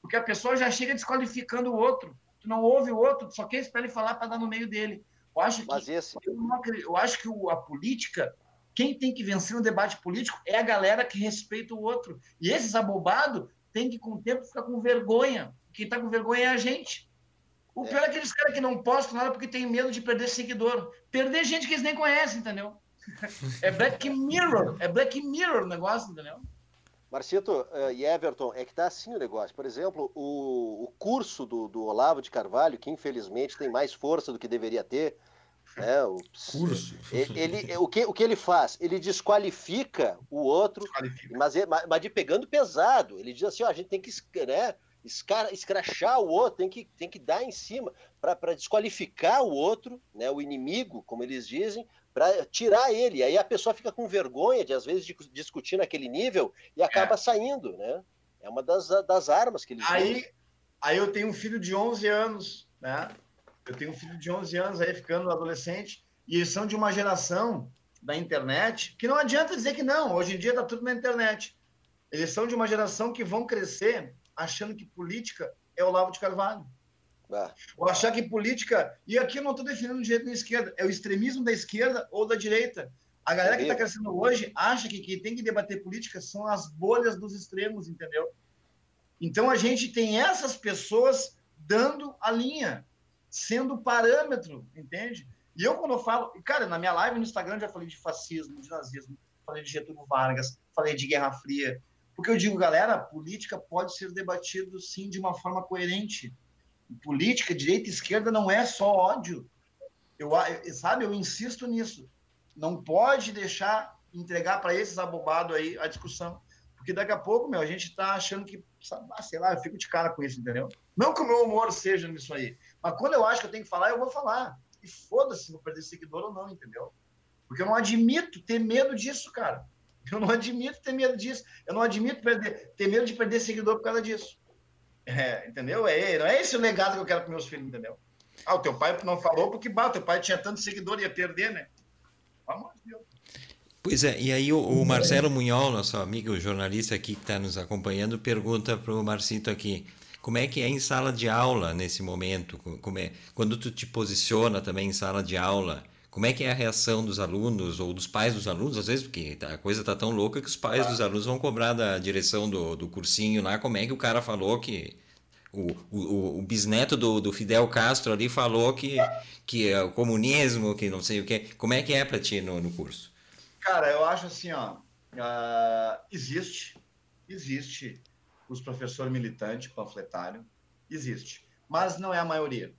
porque a pessoa já chega desqualificando o outro. Tu não ouve o outro, só quer esperar ele falar para dar no meio dele. Eu acho que esse... eu, não, eu acho que o, a política, quem tem que vencer no debate político é a galera que respeita o outro. E esses abobados tem que com o tempo ficar com vergonha. Quem está com vergonha é a gente. O pior é aqueles caras que não postam nada porque tem medo de perder seguidor. Perder gente que eles nem conhecem, entendeu? (laughs) É Black Mirror. É Black Mirror o negócio, entendeu? Marcito uh, e Everton, é que tá assim o negócio. Por exemplo, o, o curso do, do, Olavo de Carvalho, que infelizmente tem mais força do que deveria ter, né? O, curso. Ele, ele, o, que, o que ele faz? Ele desqualifica o outro, desqualifica. Mas, mas de pegando pesado. Ele diz assim: ó, a gente tem que. Né, escara, escrachar o outro, tem que, tem que dar em cima para desqualificar o outro, né, o inimigo, como eles dizem, para tirar ele. Aí a pessoa fica com vergonha de, às vezes, de discutir naquele nível e acaba é. saindo, né? É uma das, das armas que eles aí, usam. Aí eu tenho um filho de 11 anos, né? Eu tenho um filho de 11 anos aí ficando adolescente e eles são de uma geração da internet que não adianta dizer que não. Hoje em dia tá tudo na internet. Eles são de uma geração que vão crescer achando que política é o Lavo de Carvalho. Ah. Ou achar que política. E aqui eu não estou definindo de jeito na esquerda, é o extremismo da esquerda ou da direita. A galera que está crescendo hoje acha que quem tem que debater política são as bolhas dos extremos, entendeu? Então a gente tem essas pessoas dando a linha, sendo parâmetro, entende? E eu, quando eu falo, cara, na minha live no Instagram já falei de fascismo, de nazismo, falei de Getúlio Vargas, falei de Guerra Fria. Porque eu digo, galera, política pode ser debatido sim de uma forma coerente política, direita e esquerda, não é só ódio. Eu, sabe, eu insisto nisso. Não pode deixar entregar para esses abobados aí a discussão. Porque daqui a pouco, meu, a gente está achando que, ah, sei lá, eu fico de cara com isso, entendeu? Não que o meu humor seja nisso aí. Mas quando eu acho que eu tenho que falar, eu vou falar. E foda-se se vou perder seguidor ou não, entendeu? Porque eu não admito ter medo disso, cara. (laughs) Eu não admito ter medo disso. Eu não admito perder, ter medo de perder seguidor por causa disso. É, entendeu? É, não é esse o legado que eu quero para meus filhos, entendeu? Ah, o teu pai não falou porque bah, teu pai tinha tanto seguidor ia perder, né? Vamos, Deus. Pois é, e aí o, o Marcelo Munhol, nosso amigo jornalista aqui que está nos acompanhando, pergunta para o Marcito aqui, como é que é em sala de aula nesse momento? Como é, quando tu te posiciona também em sala de aula, como é que é a reação dos alunos ou dos pais dos alunos? Às vezes, porque tá, a coisa tá tão louca que os pais ah. dos alunos vão cobrar da direção do, do cursinho lá, como é que o cara falou que. O, o, o bisneto do, do Fidel Castro ali falou que, que é o comunismo, que não sei o que. Como é que é para ti no, no curso? Cara, eu acho assim, ó. Uh, existe, existe os professores militantes, panfletário, existe. Mas não é a maioria.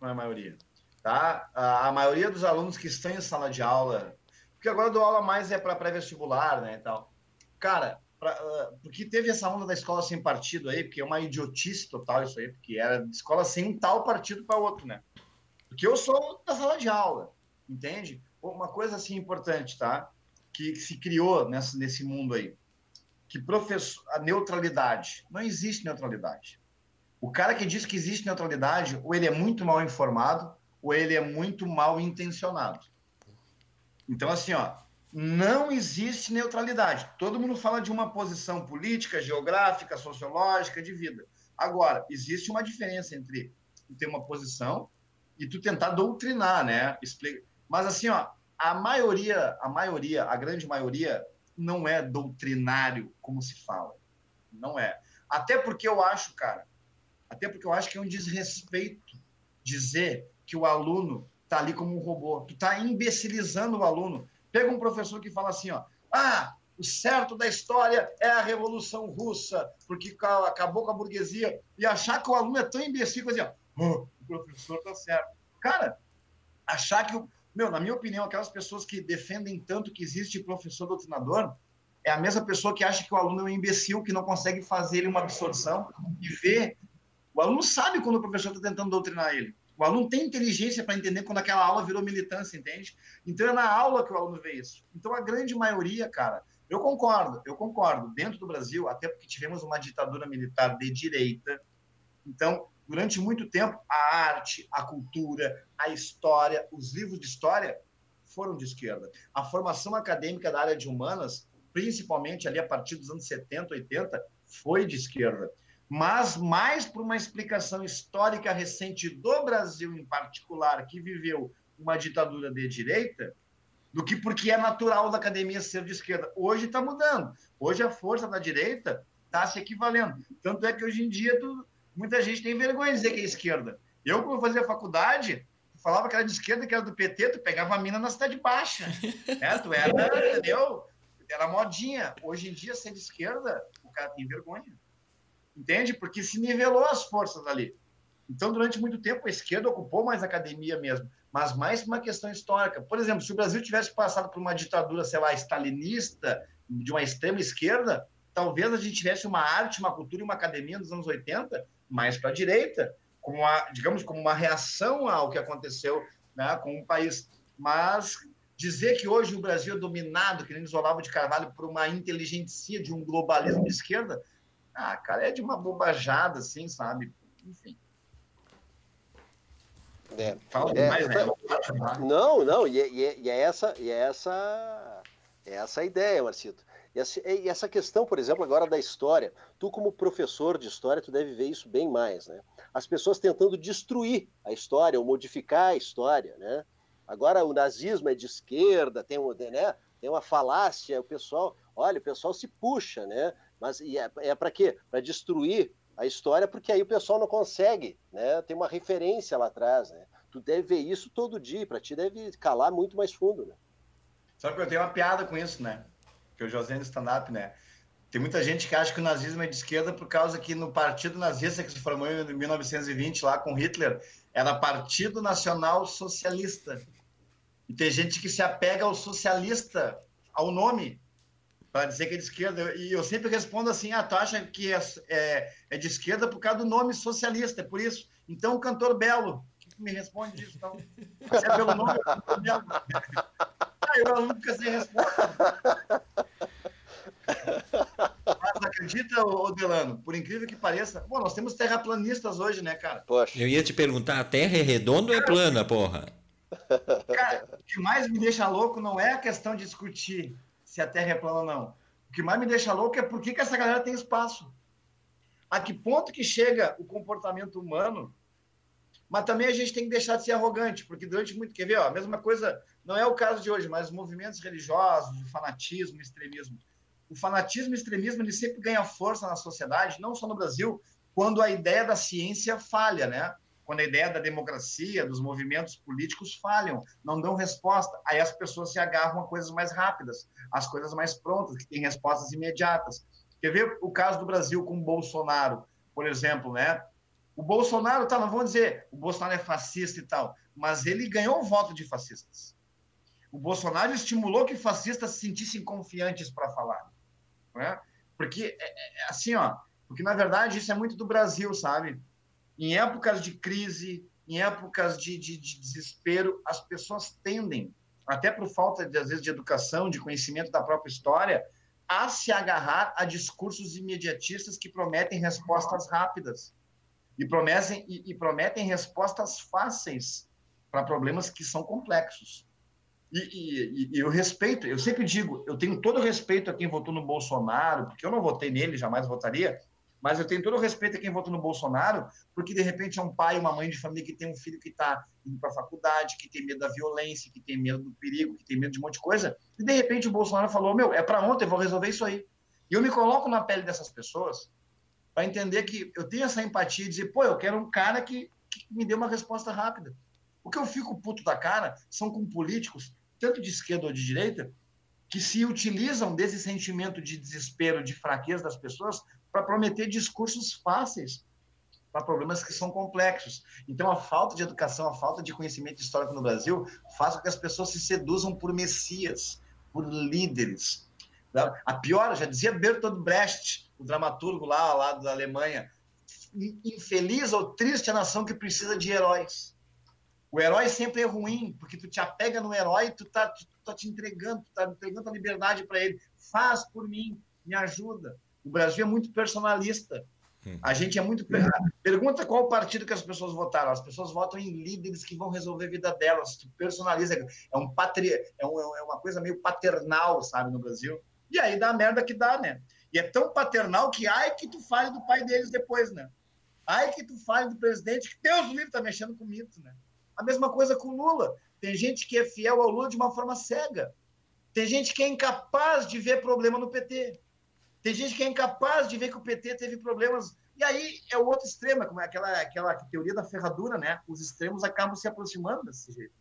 Não é a maioria tá? A, maioria dos alunos que estão em sala de aula, porque agora eu dou aula mais é para pré-vestibular, né, e tal. Cara, pra, uh, porque teve essa onda da escola sem partido aí, porque é uma idiotice total isso aí, porque era de escola sem um tal partido para outro, né? Porque eu sou da sala de aula, entende? Uma coisa assim importante, tá? Que, que se criou nessa, nesse mundo aí, que professor, a neutralidade, não existe neutralidade. O cara que diz que existe neutralidade, ou ele é muito mal informado, ou ele é muito mal intencionado. Então, assim, ó, não existe neutralidade. Todo mundo fala de uma posição política, geográfica, sociológica, de vida. Agora, existe uma diferença entre ter uma posição e tu tentar doutrinar, né? Mas assim, ó, a maioria, a maioria, a grande maioria não é doutrinário como se fala. Não é. Até porque eu acho, cara, até porque eu acho que é um desrespeito dizer que o aluno está ali como um robô. Tu está imbecilizando o aluno. Pega um professor que fala assim, ó, ah, o certo da história é a Revolução Russa, porque acabou com a burguesia, e achar que o aluno é tão imbecil assim, ó, oh, o professor está certo. Cara, achar que, meu, na minha opinião, aquelas pessoas que defendem tanto que existe professor doutrinador, é a mesma pessoa que acha que o aluno é um imbecil, que não consegue fazer ele uma absorção e ver. O aluno sabe quando o professor está tentando doutrinar ele. O aluno tem inteligência para entender quando aquela aula virou militância, entende? Então é na aula que o aluno vê isso. Então a grande maioria, cara, eu concordo, eu concordo. Dentro do Brasil, até porque tivemos uma ditadura militar de direita, então durante muito tempo a arte, a cultura, a história, os livros de história foram de esquerda. A formação acadêmica da área de humanas, principalmente ali a partir dos anos 70, 80, foi de esquerda mas mais por uma explicação histórica recente do Brasil em particular, que viveu uma ditadura de direita, do que porque é natural da academia ser de esquerda. Hoje está mudando. Hoje a força da direita está se equivalendo. Tanto é que hoje em dia tu, muita gente tem vergonha de dizer que é esquerda. Eu, quando fazia faculdade, falava que era de esquerda, que era do PT, tu pegava a mina na cidade baixa. né? (laughs) Tu era, entendeu? Era modinha. Hoje em dia, ser de esquerda, o cara tem vergonha entende? Porque se nivelou as forças ali. Então, durante muito tempo, a esquerda ocupou mais a academia mesmo, mas mais uma questão histórica. Por exemplo, se o Brasil tivesse passado por uma ditadura, sei lá, stalinista, de uma extrema esquerda, talvez a gente tivesse uma arte, uma cultura e uma academia nos anos 80 mais para a direita, como uma, digamos, como uma reação ao que aconteceu né, com o país. Mas dizer que hoje o Brasil é dominado, que nem isolava de Carvalho, por uma inteligência de um globalismo de esquerda, Ah, cara, é de uma bobajada, assim, sabe? Enfim. É. Fala é, né? Não, não, e, é, e, é, e, é essa, e é essa, é essa a ideia, Marcito. E essa, e essa questão, por exemplo, agora da história, tu como professor de história, tu deve ver isso bem mais, né? As pessoas tentando destruir a história ou modificar a história, né? Agora o nazismo é de esquerda, tem, um, né? tem uma falácia, o pessoal, olha, o pessoal se puxa, né? Mas é, é para quê? Para destruir a história, porque aí o pessoal não consegue, né? Tem uma referência lá atrás, né? Tu deve ver isso todo dia, para ti deve calar muito mais fundo, né? Só que eu tenho uma piada com isso, né? Que já usei no stand-up, né? Tem muita gente que acha que o nazismo é de esquerda por causa que no Partido Nazista que se formou em 1920 lá com Hitler era Partido Nacional Socialista. E tem gente que se apega ao socialista, ao nome, para dizer que é de esquerda. E eu sempre respondo assim: ah, tu acha que é, é, é, de esquerda por causa do nome socialista, é por isso. Então, o cantor Belo, o que, que me responde disso? Então, se é pelo nome, é cantor Belo. ah, eu nunca sei resposta. Mas acredita, Odelano, por incrível que pareça, bom, nós temos terraplanistas hoje, né, cara? Poxa. Eu ia te perguntar, a Terra é redonda ou é plana, porra? Cara, o que mais me deixa louco não é a questão de discutir se a Terra é plana ou não. O que mais me deixa louco é por que, que essa galera tem espaço. A que ponto que chega o comportamento humano, mas também a gente tem que deixar de ser arrogante, porque durante muito. Quer ver? Ó, a mesma coisa, não é o caso de hoje, mas movimentos religiosos, o fanatismo, o extremismo. O fanatismo e extremismo ele sempre ganha força na sociedade, não só no Brasil, quando a ideia da ciência falha, né? Quando a ideia da democracia, dos movimentos políticos falham, não dão resposta, aí as pessoas se agarram a coisas mais rápidas, as coisas mais prontas, que têm respostas imediatas. Quer ver o caso do Brasil com o Bolsonaro, por exemplo, né? O Bolsonaro, tá, não dizer, o Bolsonaro é fascista e tal, mas ele ganhou o voto de fascistas. O Bolsonaro estimulou que fascistas se sentissem confiantes para falar, né? Porque, é, é, assim, ó, porque na verdade isso é muito do Brasil, sabe? Em épocas de crise, em épocas de, de, de desespero, as pessoas tendem, até por falta, de, às vezes, de educação, de conhecimento da própria história, a se agarrar a discursos imediatistas que prometem respostas rápidas e prometem, e, e prometem respostas fáceis para problemas que são complexos. E, e, e, eu respeito, eu sempre digo, eu tenho todo o respeito a quem votou no Bolsonaro, porque eu não votei nele, jamais votaria, mas eu tenho todo o respeito a quem votou no Bolsonaro, porque de repente é um pai, uma mãe de família que tem um filho que está indo para a faculdade, que tem medo da violência, que tem medo do perigo, que tem medo de um monte de coisa, e de repente o Bolsonaro falou: Meu, é para ontem, eu vou resolver isso aí. E eu me coloco na pele dessas pessoas para entender que eu tenho essa empatia e dizer: Pô, eu quero um cara que, que me dê uma resposta rápida. O que eu fico puto da cara são com políticos, tanto de esquerda ou de direita, que se utilizam desse sentimento de desespero, de fraqueza das pessoas para prometer discursos fáceis para problemas que são complexos. Então, a falta de educação, a falta de conhecimento histórico no Brasil faz com que as pessoas se seduzam por messias, por líderes. A pior, já dizia Bertolt Brecht, o dramaturgo lá, lá da Alemanha, infeliz ou triste a nação que precisa de heróis. O herói sempre é ruim, porque tu te apega no herói tu tá, tu tá te entregando, tu tá entregando a liberdade para ele. Faz por mim, me ajuda. O Brasil é muito personalista. Hum. A gente é muito. Pergunta qual partido que as pessoas votaram. As pessoas votam em líderes que vão resolver a vida delas. Tu personaliza. É, um patri... é, um, é uma coisa meio paternal, sabe, no Brasil. E aí dá a merda que dá, né? E é tão paternal que ai que tu fale do pai deles depois, né? Ai que tu fale do presidente, que Deus do livro tá mexendo com mito, né? A mesma coisa com Lula. Tem gente que é fiel ao Lula de uma forma cega. Tem gente que é incapaz de ver problema no PT. Tem gente que é incapaz de ver que o PT teve problemas. E aí é o outro extremo, como é aquela, aquela teoria da ferradura, né? Os extremos acabam se aproximando desse jeito.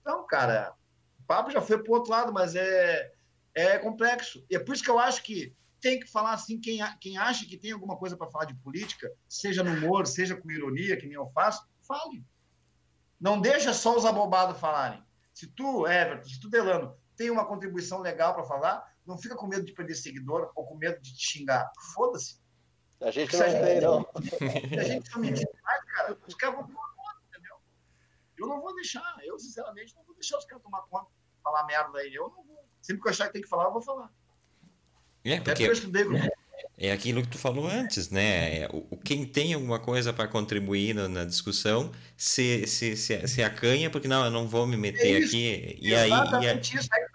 Então, cara, o papo já foi para o outro lado, mas é, é complexo. E é por isso que eu acho que tem que falar assim, quem, quem acha que tem alguma coisa para falar de política, seja no humor, seja com ironia, que nem eu faço, fale. Não deixa só os abobados falarem. Se tu, Everton, se tu, Delano, tem uma contribuição legal para falar, não fica com medo de perder seguidor ou com medo de te xingar. Foda-se. A gente não tem, não. (laughs) Se a gente não mentir mais, cara, os caras vão tomar conta, entendeu? Eu não vou deixar, eu sinceramente não vou deixar os caras tomar conta, falar merda aí. Eu não vou. Sempre que eu achar que tem que falar, eu vou falar. É, porque... eu estudei, É aquilo que tu falou antes, né? É, o, quem tem alguma coisa para contribuir na, na, discussão se, se, se, se acanha, porque não, eu não vou me meter é aqui. E aí, e aí... isso. Aí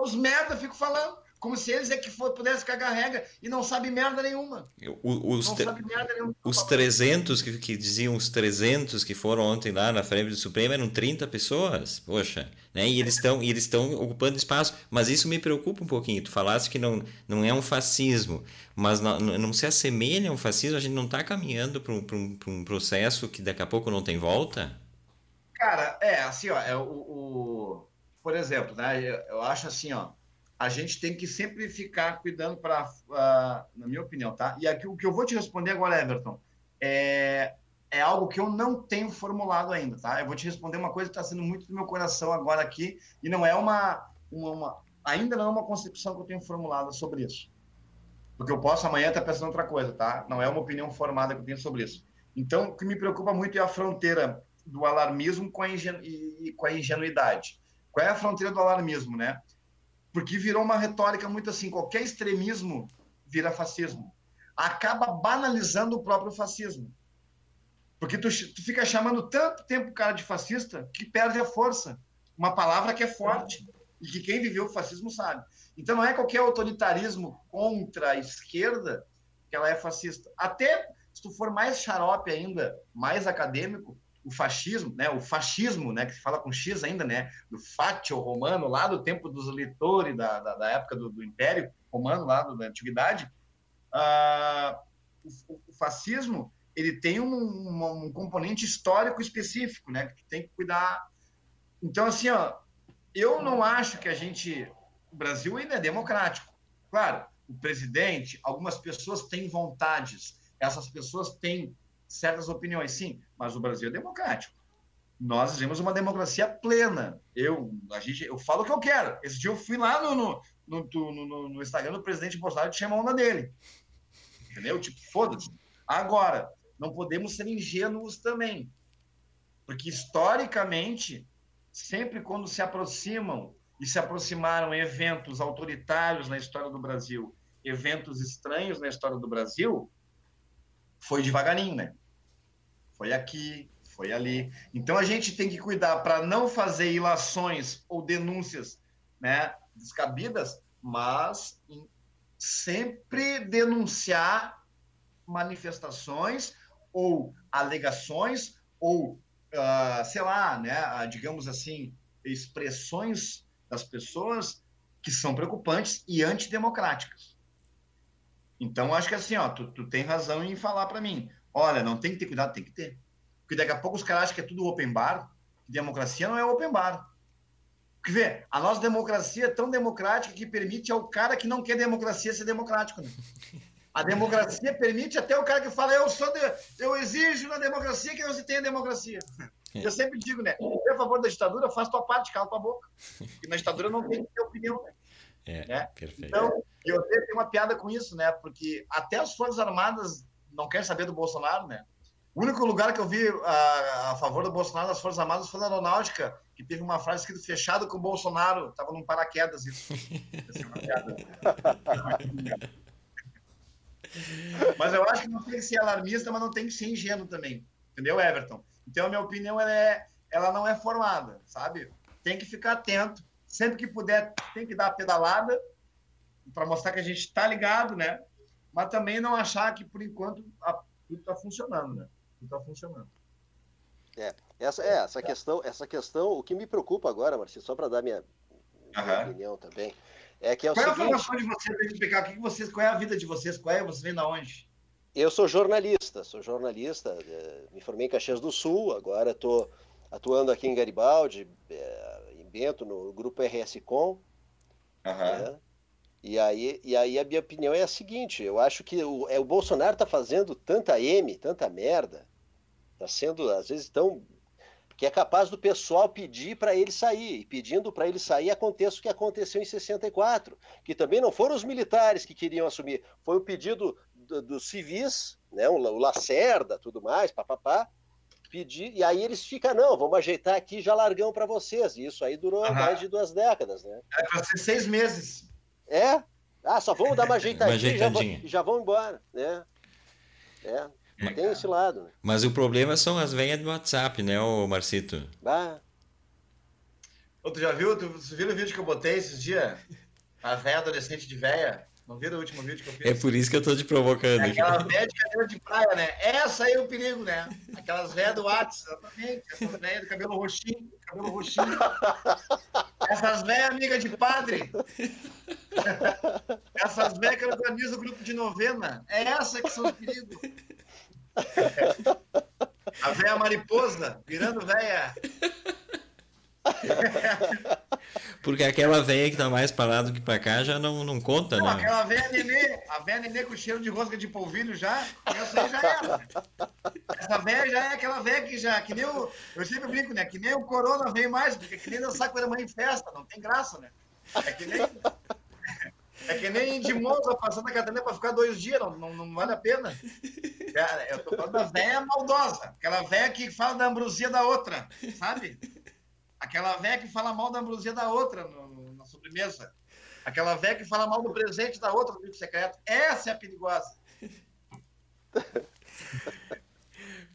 os merda, fico falando. Como se eles é que for, pudesse cagar regra e não sabe merda nenhuma. O, os, não sabe merda nenhuma. Os 300 que, que diziam os 300 que foram ontem lá na frente do Supremo eram 30 pessoas. Poxa, né? E eles estão eles estão ocupando espaço, mas isso me preocupa um pouquinho. Tu falaste que não não é um fascismo, mas não, não se assemelha a um fascismo, a gente não está caminhando para um, um, um processo que daqui a pouco não tem volta? Cara, é assim, ó, é o, o por exemplo, né? Eu, eu acho assim, ó, a gente tem que sempre ficar cuidando para, uh, na minha opinião, tá? E aqui o que eu vou te responder agora, Everton, é, é algo que eu não tenho formulado ainda, tá? Eu vou te responder uma coisa que está sendo muito do meu coração agora aqui e não é uma, uma, uma, ainda não é uma concepção que eu tenho formulado sobre isso, porque eu posso amanhã estar pensando outra coisa, tá? Não é uma opinião formada que eu tenho sobre isso. Então, o que me preocupa muito é a fronteira do alarmismo com a, ingenu e, com a ingenuidade. Qual é a fronteira do alarmismo, né? Porque virou uma retórica muito assim: qualquer extremismo vira fascismo. Acaba banalizando o próprio fascismo. Porque tu, tu fica chamando tanto tempo o cara de fascista que perde a força. Uma palavra que é forte e que quem viveu o fascismo sabe. Então não é qualquer autoritarismo contra a esquerda que ela é fascista. Até se tu for mais xarope ainda, mais acadêmico, o fascismo, né, o fascismo, né, que se fala com X ainda, né, do fatio romano, lá do tempo dos litores, da, da, da época do, do, Império Romano, lá do, da Antiguidade, uh, o, o, fascismo ele tem um, um, um, componente histórico específico, né, que tem que cuidar. Então, assim, ó, eu não acho que a gente, o Brasil ainda é democrático. Claro, o presidente, algumas pessoas têm vontades, essas pessoas têm certas opiniões, sim, mas o Brasil é democrático. Nós vivemos uma democracia plena. Eu, a gente, eu falo o que eu quero. Esse dia eu fui lá no, no, no, no, no Instagram do presidente Bolsonaro e tinha a onda dele. Entendeu? Tipo, foda-se. Agora, não podemos ser ingênuos também. Porque, historicamente, sempre quando se aproximam e se aproximaram eventos autoritários na história do Brasil, eventos estranhos na história do Brasil, foi devagarinho, né? Foi aqui, foi ali. Então a gente tem que cuidar para não fazer ilações ou denúncias, né, descabidas, mas sempre denunciar manifestações ou alegações ou uh, sei lá, né, digamos assim, expressões das pessoas que são preocupantes e antidemocráticas. Então, acho que assim, ó, tu, tu tem razão em falar para mim. Olha, não tem que ter cuidado, tem que ter. Porque daqui a pouco os caras acham que é tudo open bar. Democracia não é open bar. Porque vê, a nossa democracia é tão democrática que permite ao cara que não quer democracia ser democrático. Né? A democracia permite até o cara que fala, eu sou de... eu exijo na democracia que você tenha democracia. É. Eu sempre digo, né? Se é a favor da ditadura, faz tua parte, cala tua boca. E na ditadura não tem que ter opinião, né? É, né? perfeito. Então, eu tenho uma piada com isso, né? Porque até as Forças Armadas não querem saber do Bolsonaro, né? O único lugar que eu vi a, a favor do Bolsonaro das Forças Armadas foi na Aeronáutica, que teve uma frase escrita fechado com o Bolsonaro. Tava num paraquedas isso. (laughs) piada. mas eu acho que não tem que ser alarmista, mas não tem que ser ingênuo também. Entendeu, Everton? Então, a minha opinião ela, é, ela não é formada, sabe? Tem que ficar atento Sempre que puder, tem que dar a pedalada para mostrar que a gente está ligado, né? Mas também não achar que, por enquanto, a, tudo está funcionando, né? Tudo está funcionando. É, essa, é, essa questão, essa questão, o que me preocupa agora, Marcinho, só para dar minha, minha opinião também, é que é o qual seguinte... é a formação de vocês, explicar o que vocês, qual é a vida de vocês, qual é, vocês vêm da onde? Eu sou jornalista, sou jornalista, é, me formei em Caxias do Sul, agora estou atuando aqui em Garibaldi, é, Bento, no grupo RS Com. Uhum. E, aí, e aí a minha opinião é a seguinte: eu acho que o, é, o Bolsonaro está fazendo tanta M, tanta merda, está sendo, às vezes, tão. que é capaz do pessoal pedir para ele sair. E pedindo para ele sair, aconteça o que aconteceu em 64, que também não foram os militares que queriam assumir, foi o pedido dos do civis, né, o Lacerda, tudo mais, papapá, pedir, e aí eles ficam, não, vamos ajeitar aqui já largão para vocês. E isso aí durou mais de duas décadas, né? É para ser seis meses. É? Ah, só vamos dar uma ajeitadinha, (laughs) uma ajeitadinha. E, já, já vão embora, né? É, mas, tem esse lado. Né? Mas o problema são as venhas do WhatsApp, né, ô Marcito? Ah. tu já viu? Tu, tu viu o vídeo que eu botei esses dias? A véia adolescente de véia? Não viram o último vídeo que eu fiz? É por isso que eu tô te provocando. É aquela véia de cabelo de praia, né? Essa aí é o perigo, né? Aquelas véias do WhatsApp, exatamente. Essas véias do cabelo roxinho, cabelo roxinho. Essas véias amigas de padre. Essas véias que organizam o grupo de novena. É essa que são os perigos. A véia mariposa, virando véia. (laughs) Porque aquela velha que tá mais para lá do que para cá já não, não conta, não, né? Aquela velha nenê, a velha nenê com cheiro de rosca de polvilho já, essa aí já era. Essa velha já é aquela velha que já, que nem o, eu sempre brinco, né? Que nem o corona veio mais, porque é que nem dançar com a mãe em festa, não tem graça, né? É que nem, é que nem de Monza passando a cadeira para ficar dois dias, não, não, não vale a pena. Cara, eu tô falando da velha maldosa, aquela velha que fala da ambrosia da outra, sabe? Aquela véia que fala mal da ambrosia da outra no, no, na sobremesa. Aquela véia que fala mal do presente da outra no livro secreto. Essa é a perigosa. (laughs)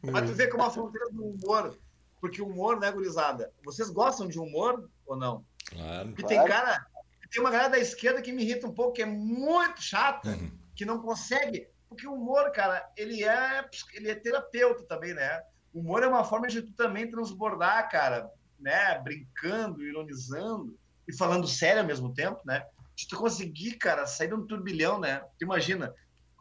Mas tu vê como a fronteira do humor. Porque o humor, né, gurizada? Vocês gostam de humor ou não? Claro. E tem cara, tem uma galera da esquerda que me irrita um pouco, que é muito chata, uhum. que não consegue. Porque o humor, cara, ele é, ele é terapeuta também, né? O humor é uma forma de tu também transbordar, cara, né, brincando, ironizando e falando sério ao mesmo tempo, né? De tu conseguir, cara, sair de um turbilhão, né? Tu imagina,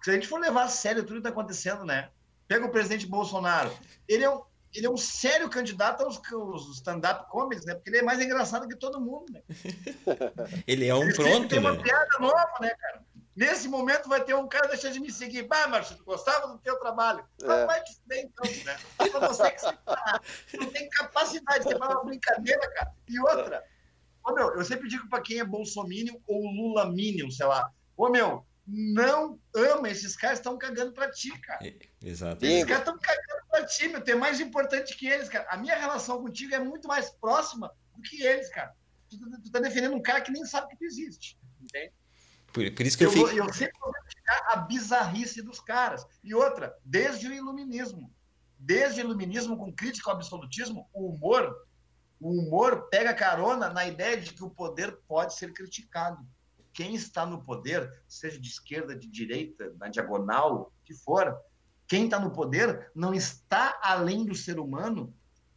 se a gente for levar a sério tudo que tá acontecendo, né? Pega o presidente Bolsonaro. Ele é um, ele é um sério candidato aos, aos stand-up comedies, né? Porque ele é mais engraçado que todo mundo, né? (laughs) ele é um ele pronto, tem né? uma piada nova, né, cara? Nesse momento vai ter um cara deixando de me seguir. Bah, Márcio, tu gostava do teu trabalho? É. vai te fuder então, né? Pra você que você não tem capacidade, você fala uma brincadeira, cara. E outra, ô meu, eu sempre digo pra quem é bolsominion ou lulaminion, sei lá. Ô meu, não ama, esses caras estão cagando pra ti, cara. Exato. Esses caras estão cagando pra ti, meu. Tem mais importante que eles, cara. A minha relação contigo é muito mais próxima do que eles, cara. Tu, tu, tu tá defendendo um cara que nem sabe que tu existe, entende? Por, por isso que eu, eu, fico... eu sempre vou criticar a bizarrice dos caras. E outra, desde o iluminismo, desde o iluminismo com crítica ao absolutismo, o humor, o humor pega carona na ideia de que o poder pode ser criticado. Quem está no poder, seja de esquerda, de direita, na diagonal, o que for, quem está no poder não está além do ser humano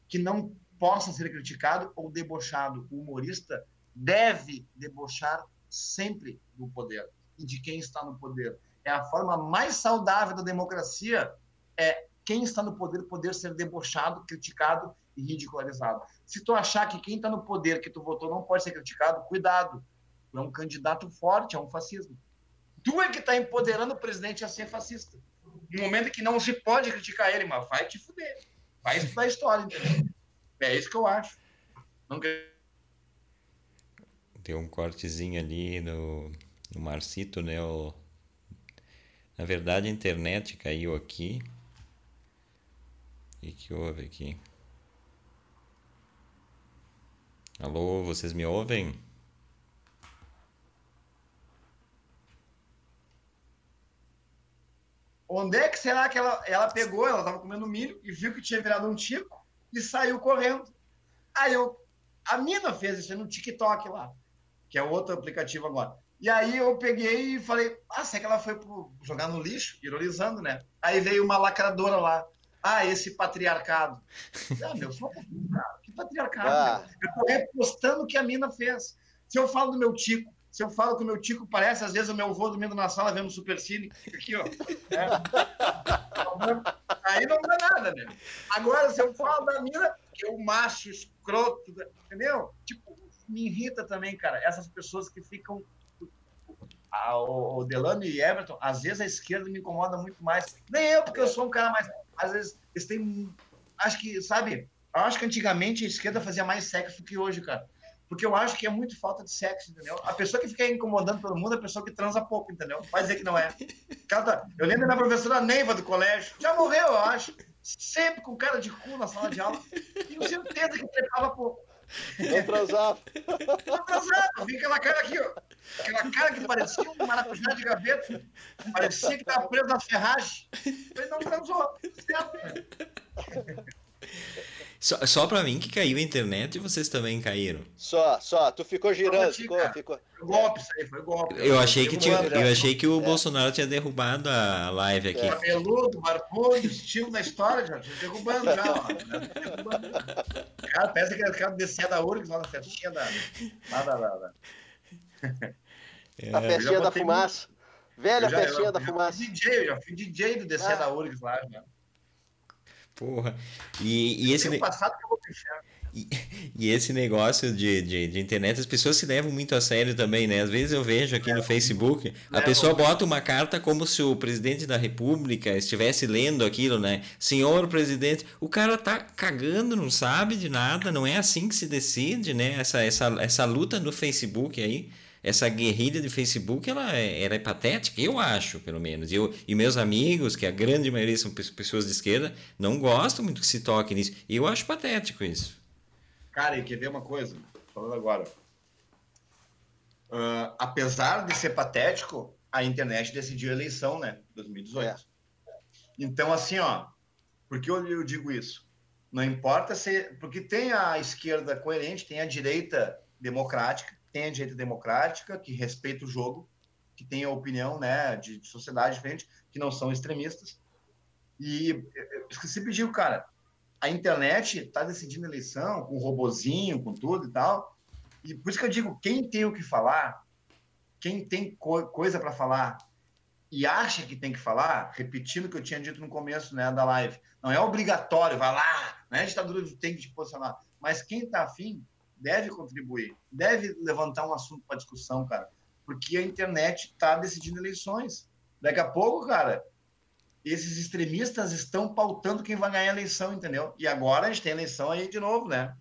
que não possa ser criticado ou debochado. O humorista deve debochar sempre do poder e de quem está no poder. É a forma mais saudável da democracia é quem está no poder poder ser debochado, criticado e ridicularizado. Se tu achar que quem está no poder que tu votou não pode ser criticado, cuidado. É um candidato forte a um fascismo. Tu é que está empoderando o presidente a ser fascista. No momento que não se pode criticar ele, mas vai te fuder. Vai estudar história, entendeu? É isso que eu acho. Não quero tem um cortezinho ali no, no Marcito, né? O, na verdade a internet caiu aqui. E que houve aqui? Alô, vocês me ouvem? Onde é que será que ela, ela pegou? Ela estava comendo milho e viu que tinha virado um tico e saiu correndo. Aí eu, a mina fez isso no TikTok lá que é outro aplicativo agora. E aí eu peguei e falei, ah, será que ela foi pro, jogar no lixo? Ironizando, né? Aí veio uma lacradora lá. Ah, esse patriarcado. Ah, meu, que patriarcado. Ah. Eu tô repostando o que a mina fez. Se eu falo do meu tico, se eu falo que o meu tico parece, às vezes, o meu avô dormindo na sala vendo Supercine, aqui, ó. É. Aí não dá nada, né? Agora, se eu falo da mina, que é o macho escroto, entendeu? Tipo, me irrita também, cara, essas pessoas que ficam. o Delano e Everton, às vezes a esquerda me incomoda muito mais. Nem eu, porque eu sou um cara mais. Às vezes eles têm. Acho que, sabe? Eu acho que antigamente a esquerda fazia mais sexo do que hoje, cara. Porque eu acho que é muito falta de sexo, entendeu? A pessoa que fica incomodando todo mundo é a pessoa que transa pouco, entendeu? Vai dizer que não é. Tá, eu lembro da professora Neiva do colégio. Já morreu, eu acho. Sempre com cara de cu na sala de aula. Tenho certeza que trepava pouco. Não transava. Vi aquela cara aqui, ó. Aquela cara que parecia um maracujá de gaveta. Parecia que tava preso na ferragem. Ele não transou. Certo? Só, só pra mim que caiu a internet e vocês também caíram. Só, só. Tu ficou girando, ficou, ficou. Foi golpe isso aí, foi golpe. Eu achei que, tinha, eu achei que o é. Bolsonaro tinha derrubado a live aqui. Cabeludo, barbudo, estilo da história, já. Derrubando já, ó. Derrubando. (laughs) Cara, parece que cara descia da URGS lá na festinha da. Lá da. da, da. É. A festinha da fumaça. Velha já, festinha eu, da fumaça. Fui DJ, eu já fui DJ do descer ah. da URGS lá, já. Porra. E, e esse. Ne... passado que eu vou e, (laughs) e esse negócio de, de, de, internet, as pessoas se levam muito a sério também, né? Às vezes eu vejo aqui é, no Facebook, a pessoa bota uma carta como se o presidente da república estivesse lendo aquilo, né? Senhor presidente, o cara tá cagando, não sabe de nada, não é assim que se decide, né? Essa, essa, essa luta no Facebook aí essa guerrilha de Facebook ela é, ela é patética, eu acho, pelo menos. Eu, e meus amigos, que a grande maioria são pessoas de esquerda, não gostam muito que se toque nisso. E eu acho patético isso. Cara, e quer ver uma coisa? Falando agora. Uh, apesar de ser patético, a internet decidiu a eleição, né? 2018. É. Então, assim, ó, por que eu, eu digo isso? Não importa se. Porque tem a esquerda coerente, tem a direita democrática, tem a direita democrática, que respeita o jogo, que tem a opinião né, de, de sociedade diferente, que não são extremistas. E eu esqueci de pedir, cara, a internet está decidindo eleição com robozinho, com tudo e tal. E por isso que eu digo, quem tem o que falar, quem tem co coisa para falar e acha que tem que falar, repetindo o que eu tinha dito no começo né, da live, não é obrigatório, vai lá, né, a ditadura tem que te posicionar. Mas quem está afim, deve contribuir, deve levantar um assunto para discussão, cara, porque a internet está decidindo eleições. Daqui a pouco, cara, esses extremistas estão pautando quem vai ganhar a eleição, entendeu? E agora a gente tem eleição aí de novo, né?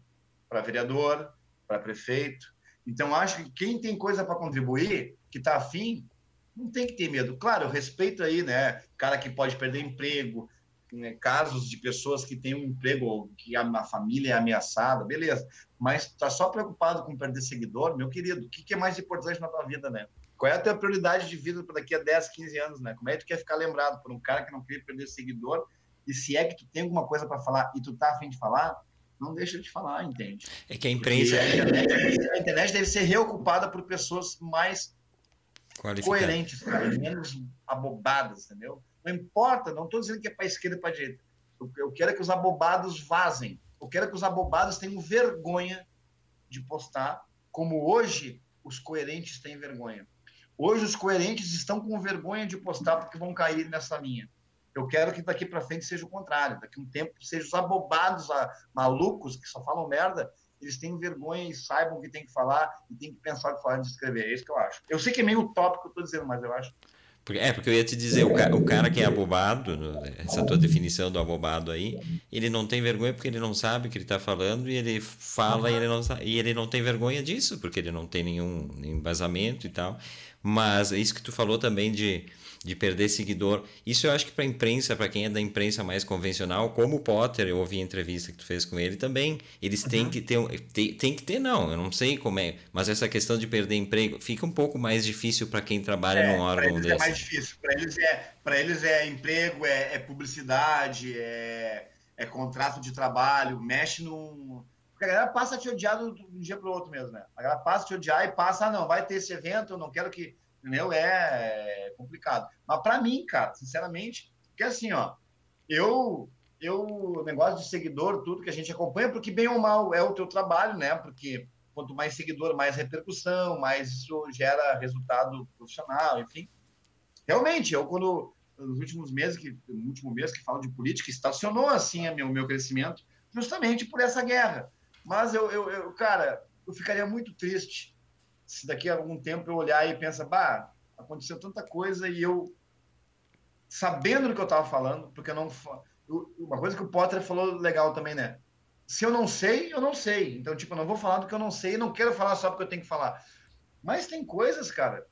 Para vereador, para prefeito. Então, acho que quem tem coisa para contribuir, que está afim, não tem que ter medo. Claro, eu respeito aí, né? Cara que pode perder emprego, né, casos de pessoas que têm um emprego, que a, a família é ameaçada, beleza. Mas tá só preocupado com perder seguidor, meu querido, o que, que é mais importante na tua vida, né? Qual é a tua prioridade de vida para daqui a 10, 15 anos, né? Como é que tu quer ficar lembrado por um cara que não queria perder seguidor? E se é que tu tem alguma coisa para falar e tu tá afim de falar, não deixa de falar, entende? É que a imprensa. A internet, a internet, deve ser reocupada por pessoas mais coerentes, cara, menos abobadas, entendeu? Não importa, não estou dizendo que é para a esquerda e para a direita. Eu quero é que os abobados vazem. Eu quero que os abobados tenham vergonha de postar, como hoje os coerentes têm vergonha. Hoje os coerentes estão com vergonha de postar porque vão cair nessa linha. Eu quero que daqui para frente seja o contrário. Daqui a um tempo sejam os abobados, malucos que só falam merda, eles tenham vergonha e saibam o que tem que falar e tem que pensar o que falar de escrever. É isso que eu acho. Eu sei que é meio utópico eu estou dizendo, mas eu acho é, porque eu ia te dizer, o, ca, o cara que é abobado, essa tua definição do abobado aí, ele não tem vergonha porque ele não sabe o que ele está falando e ele fala e ele, não, e ele não tem vergonha disso, porque ele não tem nenhum embasamento e tal. Mas é isso que tu falou também de de perder seguidor. Isso eu acho que para a imprensa, para quem é da imprensa mais convencional, como o Potter, eu ouvi a entrevista que tu fez com ele também, eles uhum. têm que ter, tem, tem que ter não, eu não sei como é, mas essa questão de perder emprego fica um pouco mais difícil para quem trabalha é, num órgão desse. É mais difícil, para eles é, para eles é emprego, é, é publicidade, é, é contrato de trabalho, mexe num porque a galera passa a te odiar de um dia para o outro mesmo, né? A galera passa a te odiar e passa, ah, não, vai ter esse evento, eu não quero que entendeu? É complicado. Mas para mim, cara, sinceramente, porque assim, ó, eu, eu, negócio de seguidor, tudo que a gente acompanha, porque bem ou mal é o teu trabalho, né? Porque quanto mais seguidor, mais repercussão, mais isso gera resultado profissional, enfim. Realmente, eu quando nos últimos meses, que no último mês que falo de política, estacionou assim o meu, meu crescimento, justamente por essa guerra. Mas eu, eu, eu, cara, eu ficaria muito triste se daqui a algum tempo eu olhar e pensar, bah, aconteceu tanta coisa e eu sabendo do que eu estava falando, porque eu não uma coisa que o Potter falou legal também, né? Se eu não sei, eu não sei. Então, tipo, eu não vou falar do que eu não sei, não quero falar só porque eu tenho que falar. Mas tem coisas, cara,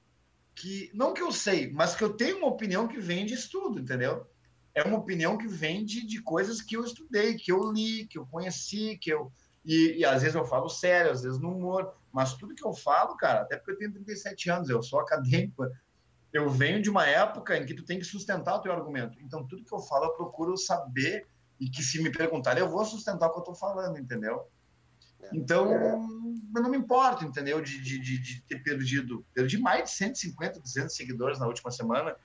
que não que eu sei, mas que eu tenho uma opinião que vem de estudo, entendeu? É uma opinião que vem de, de coisas que eu estudei, que eu li, que eu conheci, que eu E, e, às vezes eu falo sério, às vezes no humor, mas tudo que eu falo, cara, até porque eu tenho 37 anos, eu sou acadêmico, eu venho de uma época em que tu tem que sustentar o teu argumento. Então, tudo que eu falo, eu procuro saber e que se me perguntarem, eu vou sustentar o que eu estou falando, entendeu? É. Então, eu não me importo, entendeu? De, de, de, de, ter perdido. Perdi mais de 150, 200 seguidores na última semana,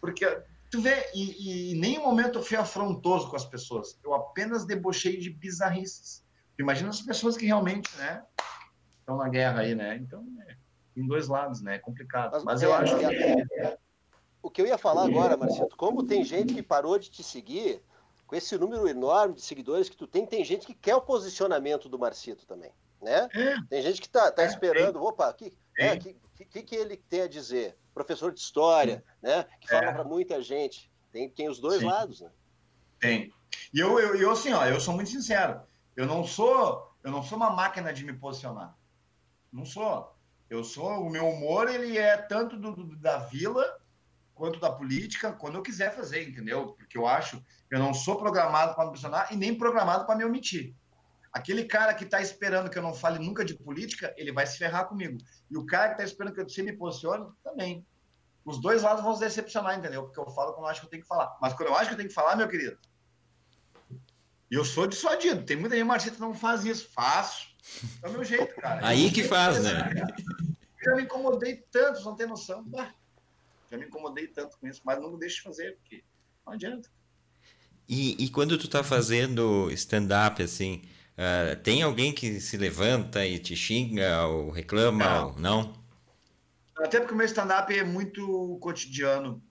porque tu vê, e, e em nenhum momento eu fui afrontoso com as pessoas. Eu apenas debochei de bizarrices. Imagina as pessoas que realmente, né, estão na guerra aí, né? Então, é, em dois lados, né? É complicado. Mas, Mas eu é, acho que. É, o que eu ia falar agora, Marcito, como tem gente que parou de te seguir, com esse número enorme de seguidores que tu tem, tem gente que quer o posicionamento do Marcito também, né? É. Tem gente que tá, tá esperando, opa, o que, é, que, que, que ele tem a dizer? Professor de história, né? Que fala é. para muita gente. Tem, tem os dois Sim. lados, né? Tem. E eu, eu, eu, assim, ó, eu sou muito sincero. Eu não sou, eu não sou uma máquina de me posicionar. Não sou. Eu sou, o meu humor, ele é tanto do, do da vila quanto da política, quando eu quiser fazer, entendeu? Porque eu acho, eu não sou programado para me posicionar e nem programado para me omitir. Aquele cara que está esperando que eu não fale nunca de política, ele vai se ferrar comigo. E o cara que está esperando que eu sempre me posicione, também. Os dois lados vão se decepcionar, entendeu? Porque eu falo quando eu acho que eu tenho que falar. Mas quando eu acho que eu tenho que falar, meu querido, eu sou dissuadido. Tem muita gente, Marcito, não faz isso. Faço. É o meu jeito, cara. Aí que faz, né? Já me incomodei tanto, não tem noção. Já me incomodei tanto com isso, mas não deixo de fazer, porque não adianta. E, e quando tu tá fazendo stand-up, assim, uh, tem alguém que se levanta e te xinga ou reclama? Não. Ou não? Até porque o meu stand-up é muito cotidiano.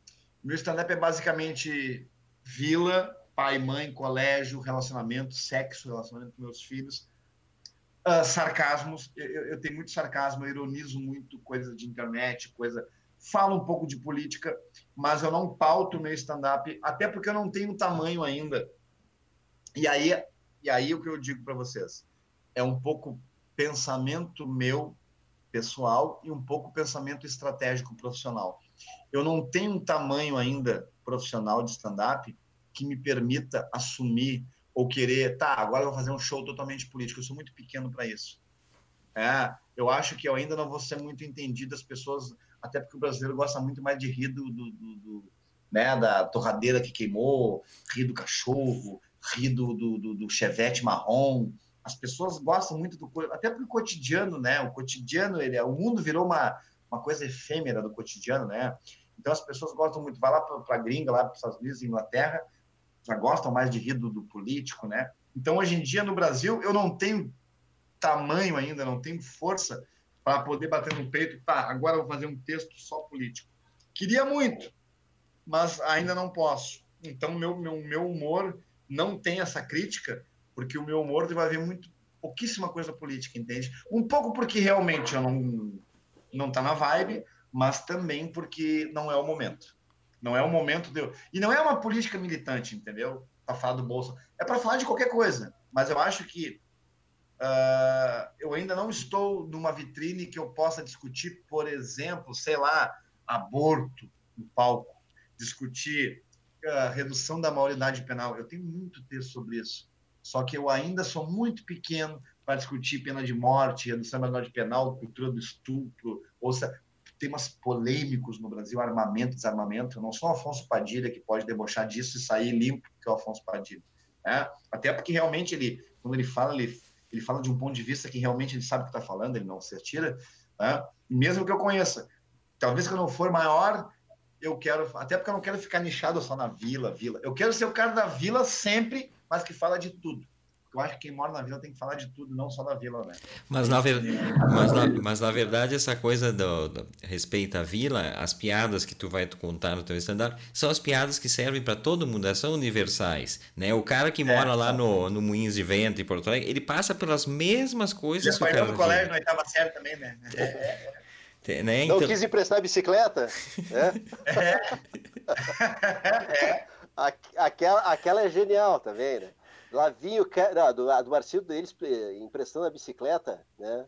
Meu stand-up é basicamente vila, pai, mãe, colégio, relacionamento, sexo, relacionamento com meus filhos. Uh, sarcasmos, eu, eu, tenho muito sarcasmo, eu ironizo muito coisa de internet, coisa falo um pouco de política, mas eu não pauto meu stand-up, até porque eu não tenho tamanho ainda. E aí, e aí o que eu digo para vocês é um pouco pensamento meu pessoal e um pouco pensamento estratégico profissional. Eu não tenho um tamanho ainda profissional de stand-up que me permita assumir ou querer, tá, agora eu vou fazer um show totalmente político. Eu sou muito pequeno para isso. É, eu acho que eu ainda não vou ser muito entendido. As pessoas até porque o brasileiro gosta muito mais de rir do, do, do, do né, da torradeira que queimou, rir do cachorro, rir do, do, do, chevette marrom. As pessoas gostam muito do até porque o cotidiano, né? O cotidiano, ele, é, o mundo virou uma, uma coisa efêmera do cotidiano, né? Então as pessoas gostam muito, vai lá para a gringa, lá para os Estados Unidos, Inglaterra, já gostam mais de rir do, do político, né? Então hoje em dia no Brasil eu não tenho tamanho ainda, não tenho força para poder bater no peito, tá, agora eu vou fazer um texto só político. Queria muito, mas ainda não posso. Então, meu, meu, meu humor não tem essa crítica, porque o meu humor vai ver muito pouquíssima coisa política, entende? Um pouco porque realmente eu não não tá na vibe, mas também porque não é o momento. Não é o momento de eu... E não é uma política militante, entendeu? Para falar do Bolsa. É para falar de qualquer coisa. Mas eu acho que Uh, eu ainda não estou numa vitrine que eu possa discutir, por exemplo, sei lá, aborto no palco, discutir uh, redução da maioridade penal. Eu tenho muito texto sobre isso. Só que eu ainda sou muito pequeno para discutir pena de morte, redução da maioridade penal, cultura do estupro, ou seja, temas polêmicos no Brasil, armamento, desarmamento. Eu não sou o Afonso Padilha que pode debochar disso e sair limpo, que é o Afonso Padilha. Né? Até porque realmente ele, quando ele fala, ele ele fala de um ponto de vista que realmente ele sabe o que está falando, ele não se atira, né? mesmo que eu conheça. Talvez que eu não for maior, eu quero, até porque eu não quero ficar nichado só na vila, vila. Eu quero ser o cara da vila sempre, mas que fala de tudo eu acho que quem mora na vila tem que falar de tudo, não só da vila, né? Mas na, ver... mas na, mas na verdade, essa coisa do, do respeito à vila, as piadas que tu vai contar no teu stand-up, são as piadas que servem para todo mundo, são universais. Né? O cara que mora é, lá no, no Moinhos de Vento, em Porto Alegre, ele passa pelas mesmas coisas que o cara. no colégio, na oitava série também, né? É. Né? Então... Não quis emprestar a bicicleta? É. (laughs) é. (laughs) Aquela, aquela é genial, tá vendo? Lá vinha o cara, do, do Marcelo deles emprestando a bicicleta, né?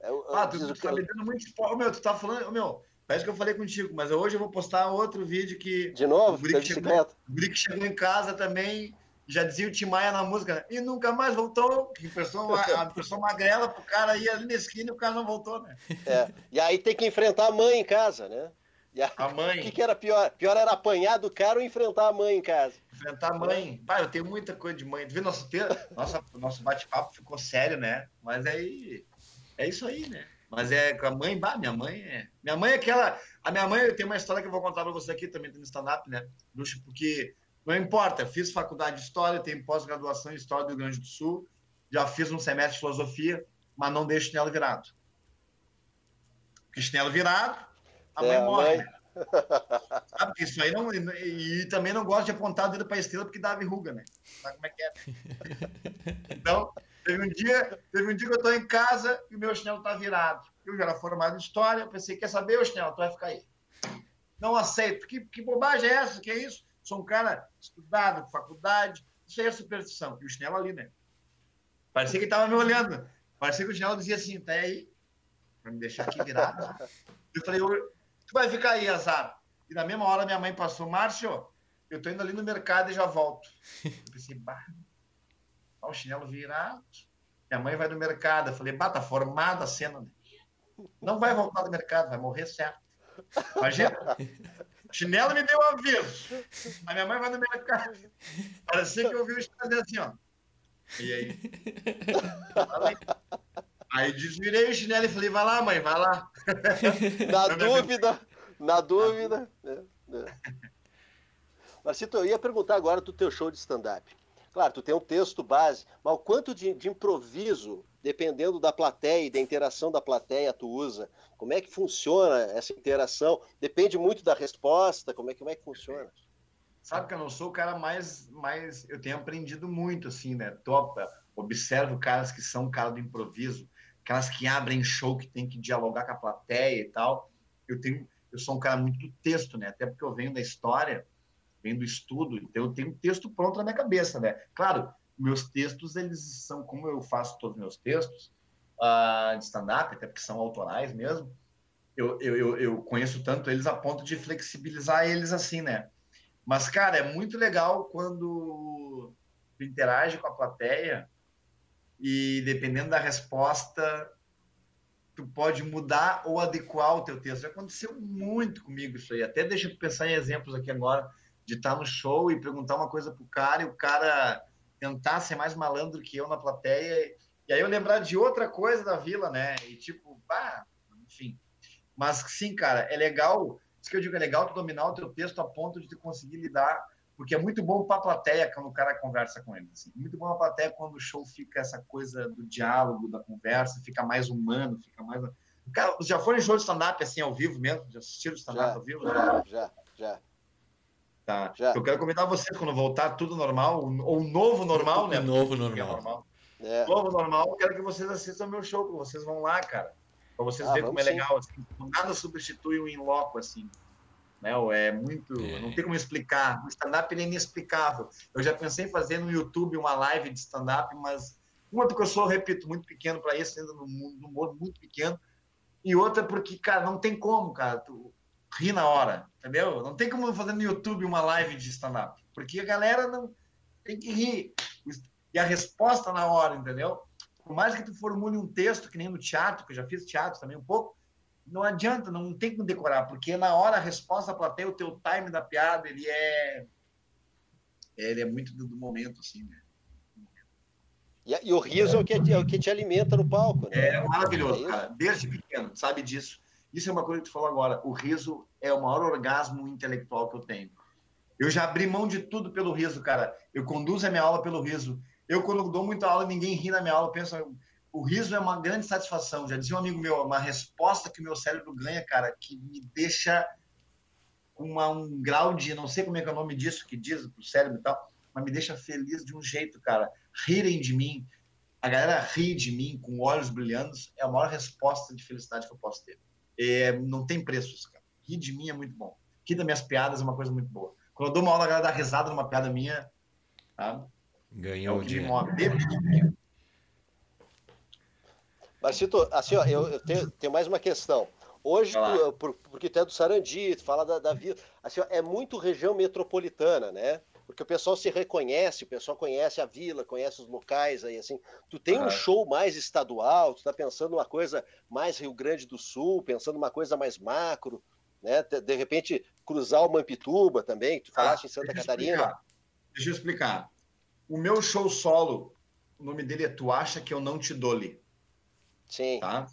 Eu, é ah, tu, tu tá me dando muito spoiler. Meu, tu tá falando, meu, parece que eu falei contigo, mas hoje eu vou postar outro vídeo que. De novo, o Brick, chegou, o Brick chegou em casa também já dizia o Tim Maia na música, né? e nunca mais voltou. Que pessoa, a pessoa magrela pro cara ir ali na esquina e o cara não voltou, né? É. E aí tem que enfrentar a mãe em casa, né? A, a mãe. O que, que, era pior? Pior era apanhar do cara ou enfrentar a mãe em casa? Enfrentar a mãe. Pai, eu tenho muita coisa de mãe. Tu vê, nosso, nossa, nosso bate-papo ficou sério, né? Mas aí. É isso aí, né? Mas é com a mãe, bah, minha mãe é. Minha mãe é aquela. A minha mãe, tem uma história que eu vou contar pra você aqui também, no stand-up, né? Porque não importa, fiz faculdade de História, tenho pós-graduação em História do Rio Grande do Sul, já fiz um semestre de Filosofia, mas não deixo chinelo virado. Porque chinelo virado, a mãe é, morre. Mãe... Né? (laughs) Ah, isso aí não. E, e, também não gosto de apontar o dedo para a estrela porque dá verruga, né? Sabe como é que é? (laughs) Então, teve um dia, teve um dia que eu estou em casa e o meu chinelo está virado. Eu já era formado em história, eu pensei, quer saber, o chinelo, tu vai ficar aí. Não aceito. Que, que bobagem é essa? Que é isso? Sou um cara estudado, faculdade. Isso aí é superstição. E o chinelo ali, né? Parecia que ele estava me olhando. Parecia que o chinelo dizia assim, tá aí, para me deixar aqui virado. (laughs) Eu falei, tu vai ficar aí, azar. E na mesma hora minha mãe passou, Márcio, eu tô indo ali no mercado e já volto. Eu pensei, bah, o chinelo virado. Minha mãe vai no mercado. Eu falei, bah, tá formada a cena. Né? Não vai voltar do mercado, vai morrer certo. Imagina. Chinelo me deu um aviso. A minha mãe vai no mercado. Parecia que eu vi o chinelo assim, ó. E aí? Aí desvirei o chinelo e falei, vai lá, mãe, vai lá. (laughs) Na dúvida, na dúvida. Né? Marcito, eu ia perguntar agora do teu show de stand-up. Claro, tu tem um texto base, mas o quanto de, de improviso, dependendo da plateia e da interação da plateia, tu usa? Como é que funciona essa interação? Depende muito da resposta, como é, como é que funciona? Sabe que eu não sou o cara mais, mais... Eu tenho aprendido muito, assim, né? Topa, observo caras que são cara do improviso, aquelas que abrem show, que tem que dialogar com a plateia e tal. Eu tenho... Eu sou um cara muito do texto, né? Até porque eu venho da história, venho do estudo, então eu tenho um texto pronto na minha cabeça, né? Claro, meus textos, eles são, como eu faço todos os meus textos, uh, de stand-up, até porque são autorais mesmo, eu, eu, eu conheço tanto eles a ponto de flexibilizar eles assim, né? Mas, cara, é muito legal quando tu interage com a plateia e, dependendo da resposta, tu pode mudar ou adequar o teu texto. Já aconteceu muito comigo isso aí. Até deixa eu pensar em exemplos aqui agora, de estar no show e perguntar uma coisa pro cara e o cara tentar ser mais malandro que eu na plateia e aí eu lembrar de outra coisa da vila, né? E tipo, bah, enfim. Mas sim, cara, é legal. Isso que eu digo, é legal tu dominar o teu texto a ponto de tu conseguir lidar, porque é muito bom para a plateia quando o cara conversa com ele. Assim. Muito bom a plateia quando o show fica essa coisa do diálogo, da conversa, fica mais humano, fica mais. Cara, já foi em show de stand-up assim ao vivo mesmo? Já assistiram stand-up ao vivo? Já, já, já. Tá. Já. Eu quero convidar vocês quando voltar tudo normal, ou novo normal, né? (laughs) Novo normal. normal. É. Novo normal, quero que vocês assistam meu show, que vocês vão lá, cara. Pra vocês ah, verem como é legal, assim. Nada substitui o in-loco, assim. Né? É muito. É. Não tem como explicar. O stand-up é inexplicável. Eu já pensei em fazer no YouTube uma live de stand-up, mas uma porque eu sou, repito, muito pequeno para isso, ainda no mundo, no mundo muito pequeno. E outra porque, cara, não tem como, cara. Tu ri na hora, entendeu? Não tem como fazer no YouTube uma live de stand-up. Porque a galera não tem que rir e a resposta na hora, entendeu? Por mais que tu formule um texto, que nem no teatro, que eu já fiz teatro também um pouco, não adianta, não tem como decorar, porque na hora a resposta da plateia, o teu time da piada, ele é ele é muito do, momento, assim, né? E, e, o riso é o, que, é o que te alimenta no palco. Né? É maravilhoso, é cara. Desde pequeno, sabe disso. Isso é uma coisa que tu falou agora. O riso é o maior orgasmo intelectual que eu tenho. Eu já abri mão de tudo pelo riso, cara. Eu conduzo a minha aula pelo riso. Eu, quando dou muita aula, ninguém ri na minha aula, eu penso, o riso é uma grande satisfação. Já dizia um amigo meu, uma resposta que o meu cérebro ganha, cara, que me deixa uma, um grau de, não sei como é que é o nome disso, que diz pro cérebro e tal, mas me deixa feliz de um jeito, cara. Rirem de mim, a galera ri de mim com olhos brilhando, é a maior resposta de felicidade que eu posso ter. É, não tem preços, cara. Rir de mim é muito bom. Rir das minhas piadas é uma coisa muito boa. Quando eu dou uma aula, a galera dá risada numa piada minha, sabe? Ganhou é o dia. Marcito, assim, ó, eu, eu tenho, tenho, mais uma questão. Hoje, tu, por, porque tu é do Sarandi, tu fala da, da vida. Assim, ó, é muito região metropolitana, né? porque o pessoal se reconhece, o pessoal conhece a vila, conhece os locais aí assim. Tu tem uhum. um show mais estadual, tu tá pensando uma coisa mais Rio Grande do Sul, pensando uma coisa mais macro, né? De repente cruzar o Mampituba também, tu falaste ah, em Santa deixa Catarina. Explicar. Deixa eu explicar. O meu show solo, o nome dele é Tu Acha Que Eu Não Te Dole. Sim. Tá?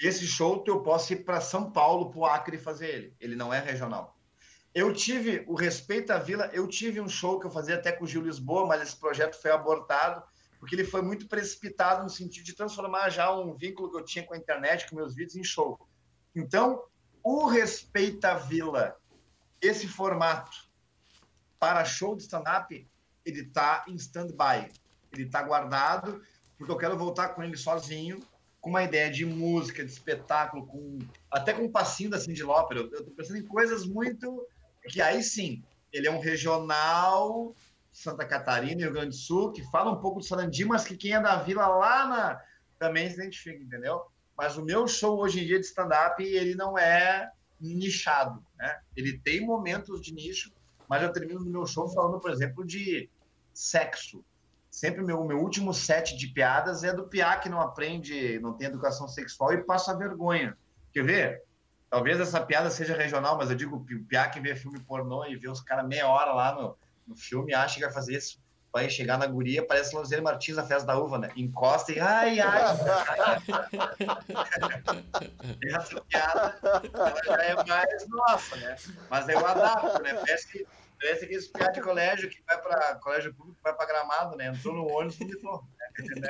Esse show eu posso ir para São Paulo, para o Acre fazer ele. Ele não é regional. Eu tive o Respeito à Vila, eu tive um show que eu fazia até com o Gil Lisboa, mas esse projeto foi abortado, porque ele foi muito precipitado no sentido de transformar já um vínculo que eu tinha com a internet, com meus vídeos, em show. Então, o Respeito à Vila, esse formato para show de stand-up, ele está em stand-by. Ele está guardado, porque eu quero voltar com ele sozinho, com uma ideia de música, de espetáculo, com até com um passinho da Cindy Lauper. Eu estou pensando em coisas muito que aí sim, ele é um regional Santa Catarina, Rio Grande do Sul, que fala um pouco do Sarandi, mas que quem é da vila lá na, também se identifica, entendeu? Mas o meu show hoje em dia de stand-up, ele não é nichado, né? Ele tem momentos de nicho, mas eu termino no meu show falando, por exemplo, de sexo. Sempre meu, meu último set de piadas é do piá que não aprende, não tem educação sexual e passa vergonha. Quer ver? Talvez essa piada seja regional, mas eu digo, o Piá que vê filme pornô e vê os caras meia hora lá no, no filme, acha que vai fazer isso. Vai chegar na guria, parece Lanzeiro Martins na festa da uva, né? Encosta e ai, ai. (laughs) essa piada ela já é mais nossa, né? Mas eu adapto, né? Parece que, parece que esse piada de colégio que vai para colégio público, vai para gramado, né? Entrou no ônibus e vomitou. Né?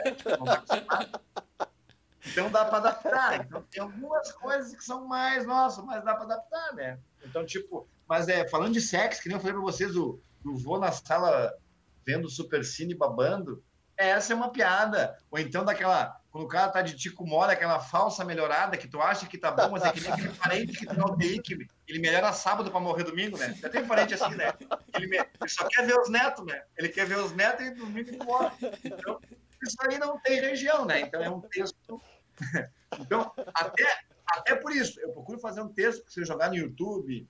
Então dá para adaptar. Então tem algumas coisas que são mais, nossa, mas dá para adaptar, né? Então, tipo, mas é, falando de sexo, que nem eu falei para vocês, o, o voo na sala vendo Super Cine babando, essa é uma piada. Ou então daquela, quando o cara tá de tico mole, aquela falsa melhorada que tu acha que tá bom, mas é que nem aquele parente que tem no UTI, que ele melhora sábado para morrer domingo, né? Já tem parente assim, né? Ele, me... ele, só quer ver os netos, né? Ele quer ver os netos e domingo morre. Então, isso aí não tem região, né? Então é um texto (laughs) então, até, até por isso, eu procuro fazer um texto que se eu jogar no YouTube,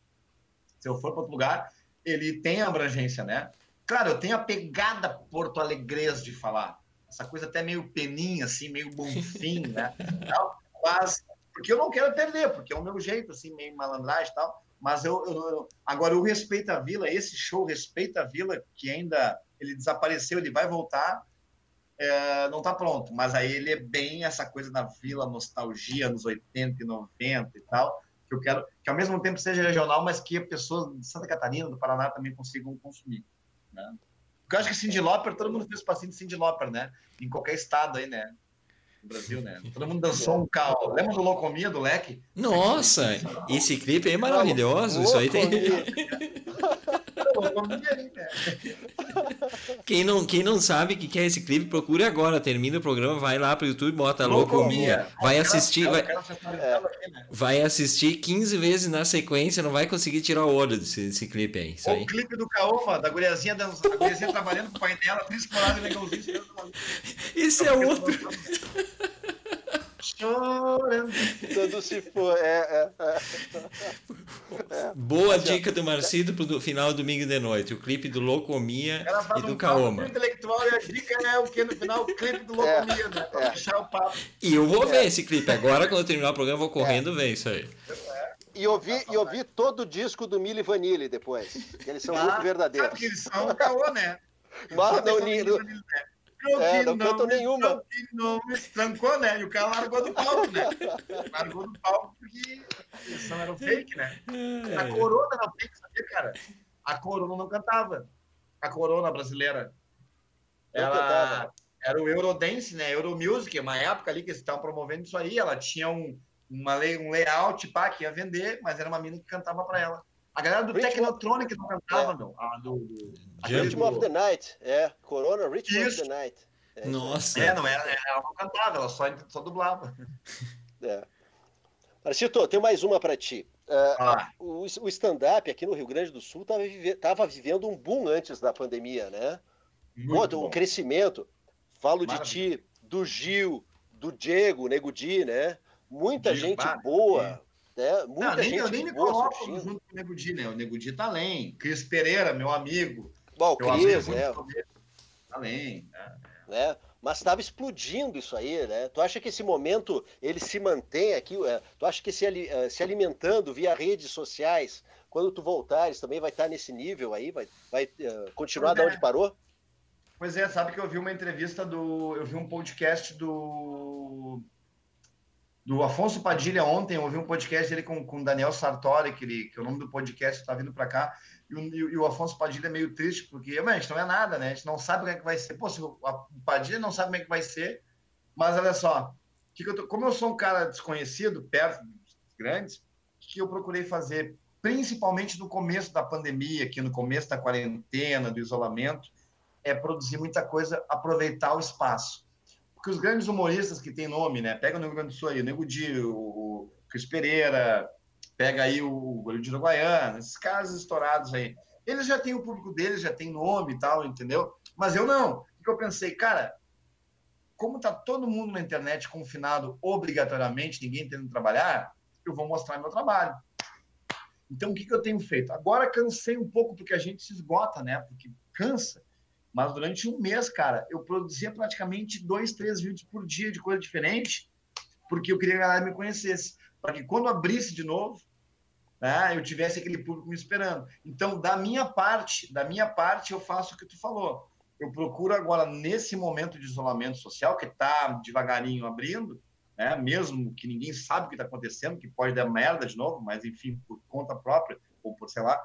se eu for para outro lugar, ele tem abrangência, né? Claro, eu tenho a pegada porto alegrês de falar. Essa coisa até meio peninha, assim, meio bonfim, né? Mas, porque eu não quero perder, porque é o meu jeito, assim, meio malandragem e tal. Mas eu, eu, agora o Respeito à Vila, esse show Respeito à Vila, que ainda ele desapareceu, ele vai voltar é, não está pronto, mas aí ele é bem essa coisa da vila, nostalgia, nos 80 e 90 e tal, que eu quero que ao mesmo tempo seja regional, mas que pessoas de Santa Catarina, do Paraná também consigam consumir. Né? Porque eu acho que Cindy Lauper, todo mundo fez passinho de Cindy Lauper, né? Em qualquer estado aí, né? No Brasil, né? Todo mundo dançou um carro. Lembra do Locomia, do Leque? Nossa, esse clipe é maravilhoso. Isso aí tem. (laughs) Quem não, quem não sabe o que é esse clipe, procure agora. Termina o programa, vai lá pro YouTube, bota Locomia. Vai assistir. Vai, vai assistir 15 vezes na sequência, não vai conseguir tirar o olho desse, desse clipe aí. Isso aí. O clipe do Caoma, da guriazinha, da guriazinha trabalhando com o pai dela, principalmente legalzinho. Esse é outro (laughs) chorando. Quando se for. É, é, é. (laughs) Boa dica do Marcido pro final do domingo de noite. O clipe do Locomia e do um Kaoma. intelectual e a dica é o que no final? O clipe do Locomia, né? Pra fechar o papo. E eu vou ver esse clipe. Agora, quando eu terminar o programa, eu vou correndo ver isso aí. E ouvir, e ouvir todo o disco do Mili Vanille depois. Eles são ah, muito verdadeiros. Sabe que eles são o Caô, né? (laughs) Mas não, não, é, não canta nenhuma. Não trancou, né? E o cara largou do palco, né? Largou do palco porque eles não eram fake, né? A Corona não fake, sabia, cara? A Corona não cantava. A Corona brasileira. Ela era o Eurodance, né? Euromusic, uma época ali que eles estavam promovendo isso aí. Ela tinha um, uma, um layout pá, que ia vender, mas era uma mina que cantava para ela. A galera do Rhythm Technotronic não cantava, é. não. Ah, do, do, Rhythm of the Night, é. Corona, Rhythm Isso. of the Night. É, Nossa. É, não era, ela não cantava, ela só, só dublava. É. Marcito, tem mais uma para ti. Uh, ah. O, o stand-up aqui no Rio Grande do Sul estava vive, vivendo um boom antes da pandemia, né? Muito Pô, um crescimento. Falo Maravilha. de ti, do Gil, do Diego, Nego Di, né? Muita Diego, gente boa, né? Muita não, nem, gente eu nem me coloco junto com o Nego Di, né? O Nego Di tá além. Cris Pereira, meu amigo. Bom, o Cris, né? Além, né? né? Mas estava explodindo isso aí, né? Tu acha que esse momento ele se mantém aqui? É, tu acha que se, é, se alimentando via redes sociais, quando tu voltares também vai estar nesse nível aí? Vai, vai continuar pois da é. onde parou? Pois é, sabe que eu vi uma entrevista do. Eu vi um podcast do. Do Afonso Padilha ontem, ouvi um podcast dele com o Daniel Sartori, que, ele, que é o nome do podcast está vindo para cá, e o, e o, Afonso Padilha é meio triste, porque, a gente não é nada, né? A gente não sabe como é que vai ser. Pô, se o Padilha não sabe como é que vai ser, mas olha só, que que eu tô, como eu sou um cara desconhecido, perto dos grandes, o que eu procurei fazer, principalmente no começo da pandemia, aqui no começo da quarentena, do isolamento, é produzir muita coisa, aproveitar o espaço. Porque os grandes humoristas que têm nome, né? Pega no Rio Grande do Sul aí, o Nego Di, o Cris Pereira, pega aí o Goleiro de Uruguaiana, esses caras estourados aí. Eles já têm o público deles, já tem nome e tal, entendeu? Mas eu não. O que eu pensei, cara, como tá todo mundo na internet confinado obrigatoriamente, ninguém tendo que trabalhar, eu vou mostrar meu trabalho. Então, o que, que eu tenho feito? Agora cansei um pouco, porque a gente se esgota, né? Porque cansa. Mas durante um mês, cara, eu produzia praticamente dois, três vídeos por dia de coisa diferente, porque eu queria que a galera me conhecesse. Para que quando abrisse de novo, né, eu tivesse aquele público me esperando. Então, da minha parte, da minha parte, eu faço o que tu falou. Eu procuro agora, nesse momento de isolamento social, que está devagarinho abrindo, né, mesmo que ninguém sabe o que está acontecendo, que pode dar merda de novo, mas enfim, por conta própria, ou por sei lá,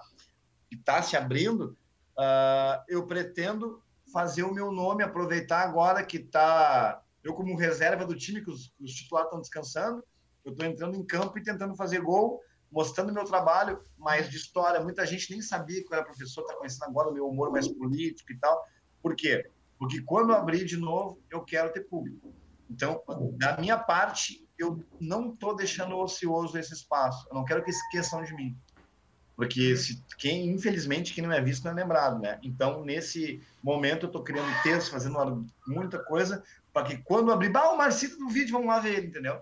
que está se abrindo, uh, eu pretendo fazer o meu nome, aproveitar agora que está eu como reserva do time, que os, os titulares estão descansando, eu estou entrando em campo e tentando fazer gol, mostrando meu trabalho mais de história. Muita gente nem sabia que eu era professor, está conhecendo agora o meu humor mais político e tal. Por quê? Porque quando abrir de novo, eu quero ter público. Então, da minha parte, eu não estou deixando ocioso esse espaço. Eu não quero que esqueçam de mim. Porque se, quem, infelizmente, quem não é visto não é lembrado, né? Então, nesse momento, eu estou criando texto, fazendo muita coisa, para que quando abrir, bah, o Marcito no vídeo, vamos lá ver ele, entendeu?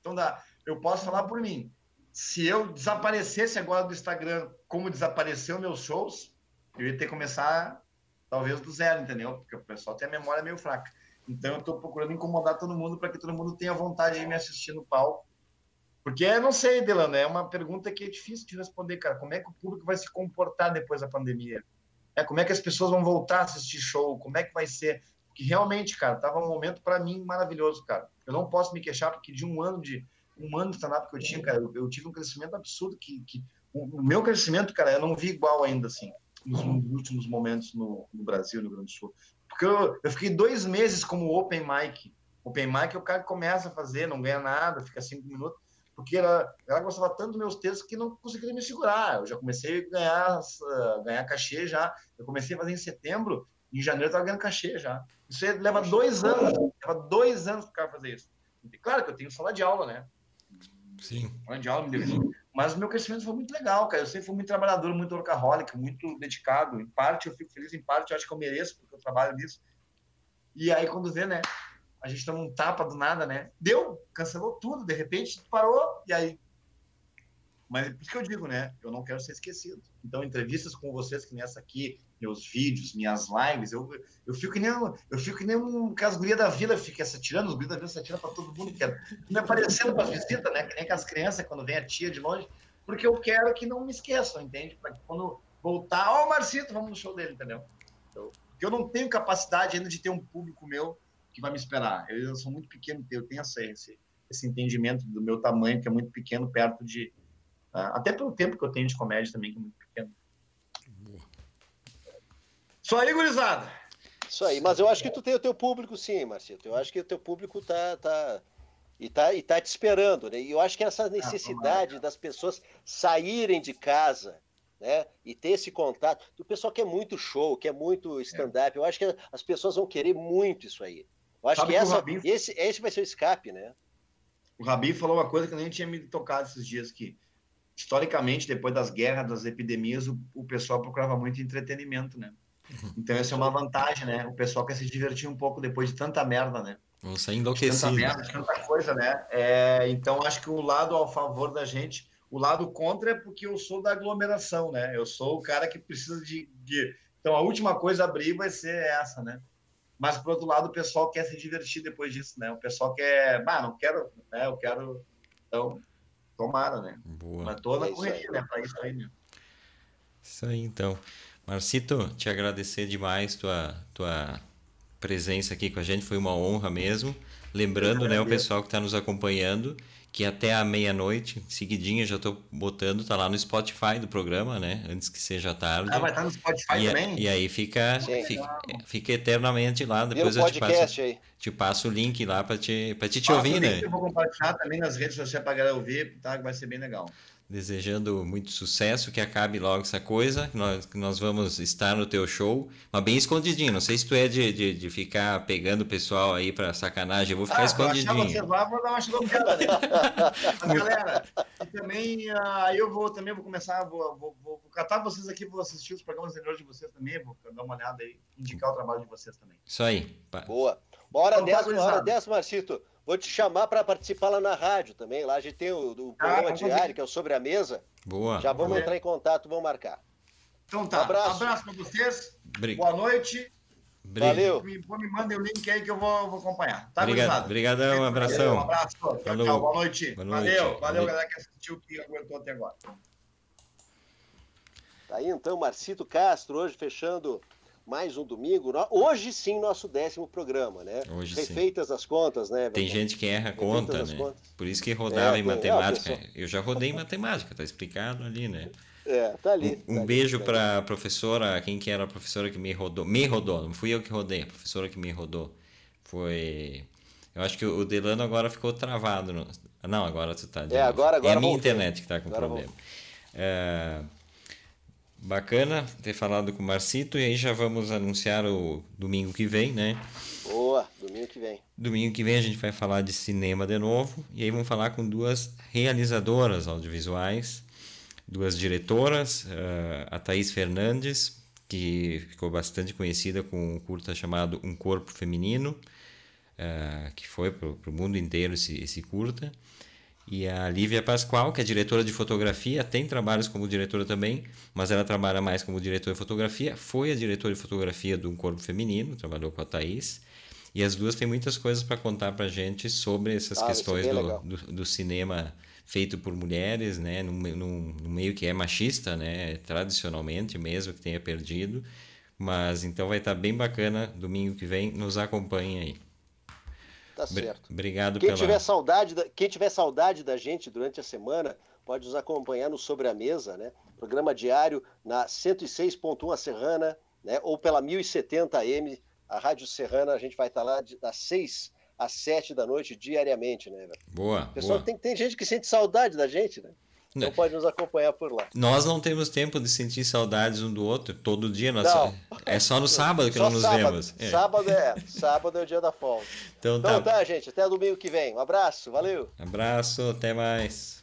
Então, dá, eu posso falar por mim. Se eu desaparecesse agora do Instagram, como desapareceu meus shows, eu ia ter que começar, talvez, do zero, entendeu? Porque o pessoal tem a memória meio fraca. Então, eu estou procurando incomodar todo mundo para que todo mundo tenha vontade de me assistir no palco porque eu não sei, Delano, é uma pergunta que é difícil de responder, cara. Como é que o público vai se comportar depois da pandemia? É, como é que as pessoas vão voltar a assistir show? Como é que vai ser? Porque realmente, cara, tava um momento para mim maravilhoso, cara. Eu não posso me queixar porque de um ano de um ano de stand-up que eu tinha, cara, eu, eu, tive um crescimento absurdo que, que o, o, meu crescimento, cara, eu não vi igual ainda assim nos, nos últimos momentos no, no, Brasil, no Rio Grande do Sul. Porque eu, eu fiquei dois meses como open mic. Open mic é o cara que começa a fazer, não ganha nada, fica cinco minutos porque ela, ela gostava tanto dos meus textos que não conseguia me segurar. Eu já comecei a ganhar, ganhar cachê já. Eu comecei a fazer em setembro, em janeiro eu estava ganhando cachê já. Isso leva dois anos, leva dois anos para o cara fazer isso. E, claro que eu tenho sala de aula, né? Sim. Sala de aula me deu Mas o meu crescimento foi muito legal, cara. Eu sempre fui muito trabalhador, muito workaholic, muito dedicado. Em parte eu fico feliz, em parte eu acho que eu mereço, porque eu trabalho nisso. E aí, quando vê, né? A gente toma um tapa do nada, né? Deu, cancelou tudo, de repente parou, e aí. Mas é por isso que eu digo, né? Eu não quero ser esquecido. Então, entrevistas com vocês, que nessa aqui, meus vídeos, minhas lives, eu, eu fico que nem, eu fico que nem um, que as gurias da vila ficam se atirando, os gurias da vila se atiram para todo mundo, que é, me aparecendo para as visitas, né? Que nem as crianças, quando vem a tia de longe, porque eu quero que não me esqueçam, entende? Para que quando voltar, ó, oh, o Marcito, vamos no show dele, entendeu? Então, porque eu não tenho capacidade ainda de ter um público meu que vai me esperar. Eu, eu sou muito pequeno, eu tenho essa, esse, esse entendimento do meu tamanho, que é muito pequeno, perto de. Uh, até pelo tempo que eu tenho de comédia também, que é muito pequeno. Só aí, gurizada! Isso aí, mas eu acho que tu tem o teu público sim, Marcito. Eu acho que o teu público tá, tá, e tá, e tá te esperando, né? E eu acho que essa necessidade ah, das pessoas saírem de casa, né? E ter esse contato. O pessoal quer muito show, quer muito stand-up. É. Eu acho que as pessoas vão querer muito isso aí. Eu acho Sabe que, essa, Rabin... esse, esse vai ser o escape, né? O Rabi falou uma coisa que eu nem tinha me tocado esses dias, que historicamente, depois das guerras, das epidemias, o, o pessoal procurava muito entretenimento, né? Então essa é uma vantagem, né? O pessoal quer se divertir um pouco depois de tanta merda, né? Vão sair enlouquecidos. Tanta merda, de tanta coisa, né? É, então acho que o lado ao favor da gente, o lado contra é porque eu sou da aglomeração, né? Eu sou o cara que precisa de, de Então a última coisa a abrir vai ser essa, né? Mas por outro lado, o pessoal quer se divertir depois disso, né? O pessoal quer, bah, não quero, né? Eu quero, então tomara, né? Boa. Mas tô na é correria, né? Para isso aí, né? Isso aí, então. Marcito, te agradecer demais tua tua presença aqui com a gente, foi uma honra mesmo. Lembrando, né, o pessoal que está nos acompanhando, que até a meia-noite, seguidinha, já estou botando, tá lá no Spotify do programa, né? Antes que seja tarde. Ah, vai estar tá no Spotify e, também? E aí fica, fica, fica, eternamente lá. Depois eu te passo, aí. te passo o link lá para te, pra te, te ouvir, né? Eu vou compartilhar também nas redes sociais para a galera ouvir, tá? Vai ser bem legal desejando muito sucesso, que acabe logo essa coisa, que nós, que nós vamos estar no teu show, mas bem escondidinho. Não sei se tu é de, de, de ficar pegando o pessoal aí para sacanagem, eu vou ficar ah, escondidinho. Você vai, vou dar uma chegada, né? (laughs) Mas, galera, e também uh, eu vou também vou começar, vou, vou, vou, catar vocês aqui, vou assistir os programas anteriores de vocês também, vou dar uma olhada aí, indicar o trabalho de vocês também. Isso aí. Boa. Bora então, 10, hora 10, Marcito. Vou te chamar para participar lá na rádio também. Lá a gente tem o, o ah, programa ah, diário, que é o Sobre a Mesa. Boa. Já vamos entrar em contato, vamos marcar. Então tá. Um abraço, abraço para vocês. Boa noite. Valeu. Me, me mandem o link aí que eu vou, vou acompanhar. Tá, Obrigado. Obrigadão, um abração. Um abraço. Tchau, tchau. Boa noite. Boa noite. Valeu. Valeu, galera que assistiu, que aguentou até agora. Tá aí então, Marcito Castro, hoje fechando mais um domingo. Hoje sim, nosso décimo programa, né? Hoje Refeitas sim. as contas, né? Tem gente que erra a conta, né? Contas. Por isso que rodava é, em matemática. É, eu já rodei em matemática, tá explicado ali, né? É, tá ali. Um, um tá beijo tá para a professora, quem que era a professora que me rodou? Me rodou, não fui eu que rodei, a professora que me rodou. Foi. Eu acho que o Delano agora ficou travado. No... Não, agora tu tá. É, agora, agora. É a minha internet que tá com agora problema. É... Bacana ter falado com o Marcito e aí já vamos anunciar o domingo que vem, né? Boa, domingo que vem. Domingo que vem a gente vai falar de cinema de novo e aí vamos falar com duas realizadoras audiovisuais, duas diretoras, eh, a Thaís Fernandes, que ficou bastante conhecida com um curta chamado Um Corpo Feminino, eh, que foi para o mundo inteiro esse, esse curta, e a Lívia Pascoal, que é diretora de fotografia, tem trabalhos como diretora também, mas ela trabalha mais como diretora de fotografia. Foi a diretora de fotografia do Um Corpo Feminino, trabalhou com a Thaís. E as duas têm muitas coisas para contar para gente sobre essas ah, questões é do, do, do, cinema feito por mulheres, né, num, num, num, meio que é machista, né, tradicionalmente mesmo que tenha perdido. Mas então vai estar tá bem bacana domingo que vem. Nos acompanhe aí. Tá certo. Obrigado quem pela... Tiver saudade da, quem tiver saudade da gente durante a semana, pode nos acompanhar no Sobre a Mesa, né? Programa diário na 106.1 a Serrana, né? Ou pela 1070 AM, a Rádio Serrana, a gente vai estar lá das 6 às 7 da noite diariamente, né? Boa. Pessoal, boa. Tem, tem gente que sente saudade da gente, né? Então né. pode nos acompanhar por lá. Nós não temos tempo de sentir saudades um do outro. Todo dia nós não. É só no sábado que só não nos sábado. vemos. É. Sábado é. Sábado é o dia da folga. Então, então tá. tá, gente. Até domingo que vem. Um abraço. Valeu. Abraço. Até mais.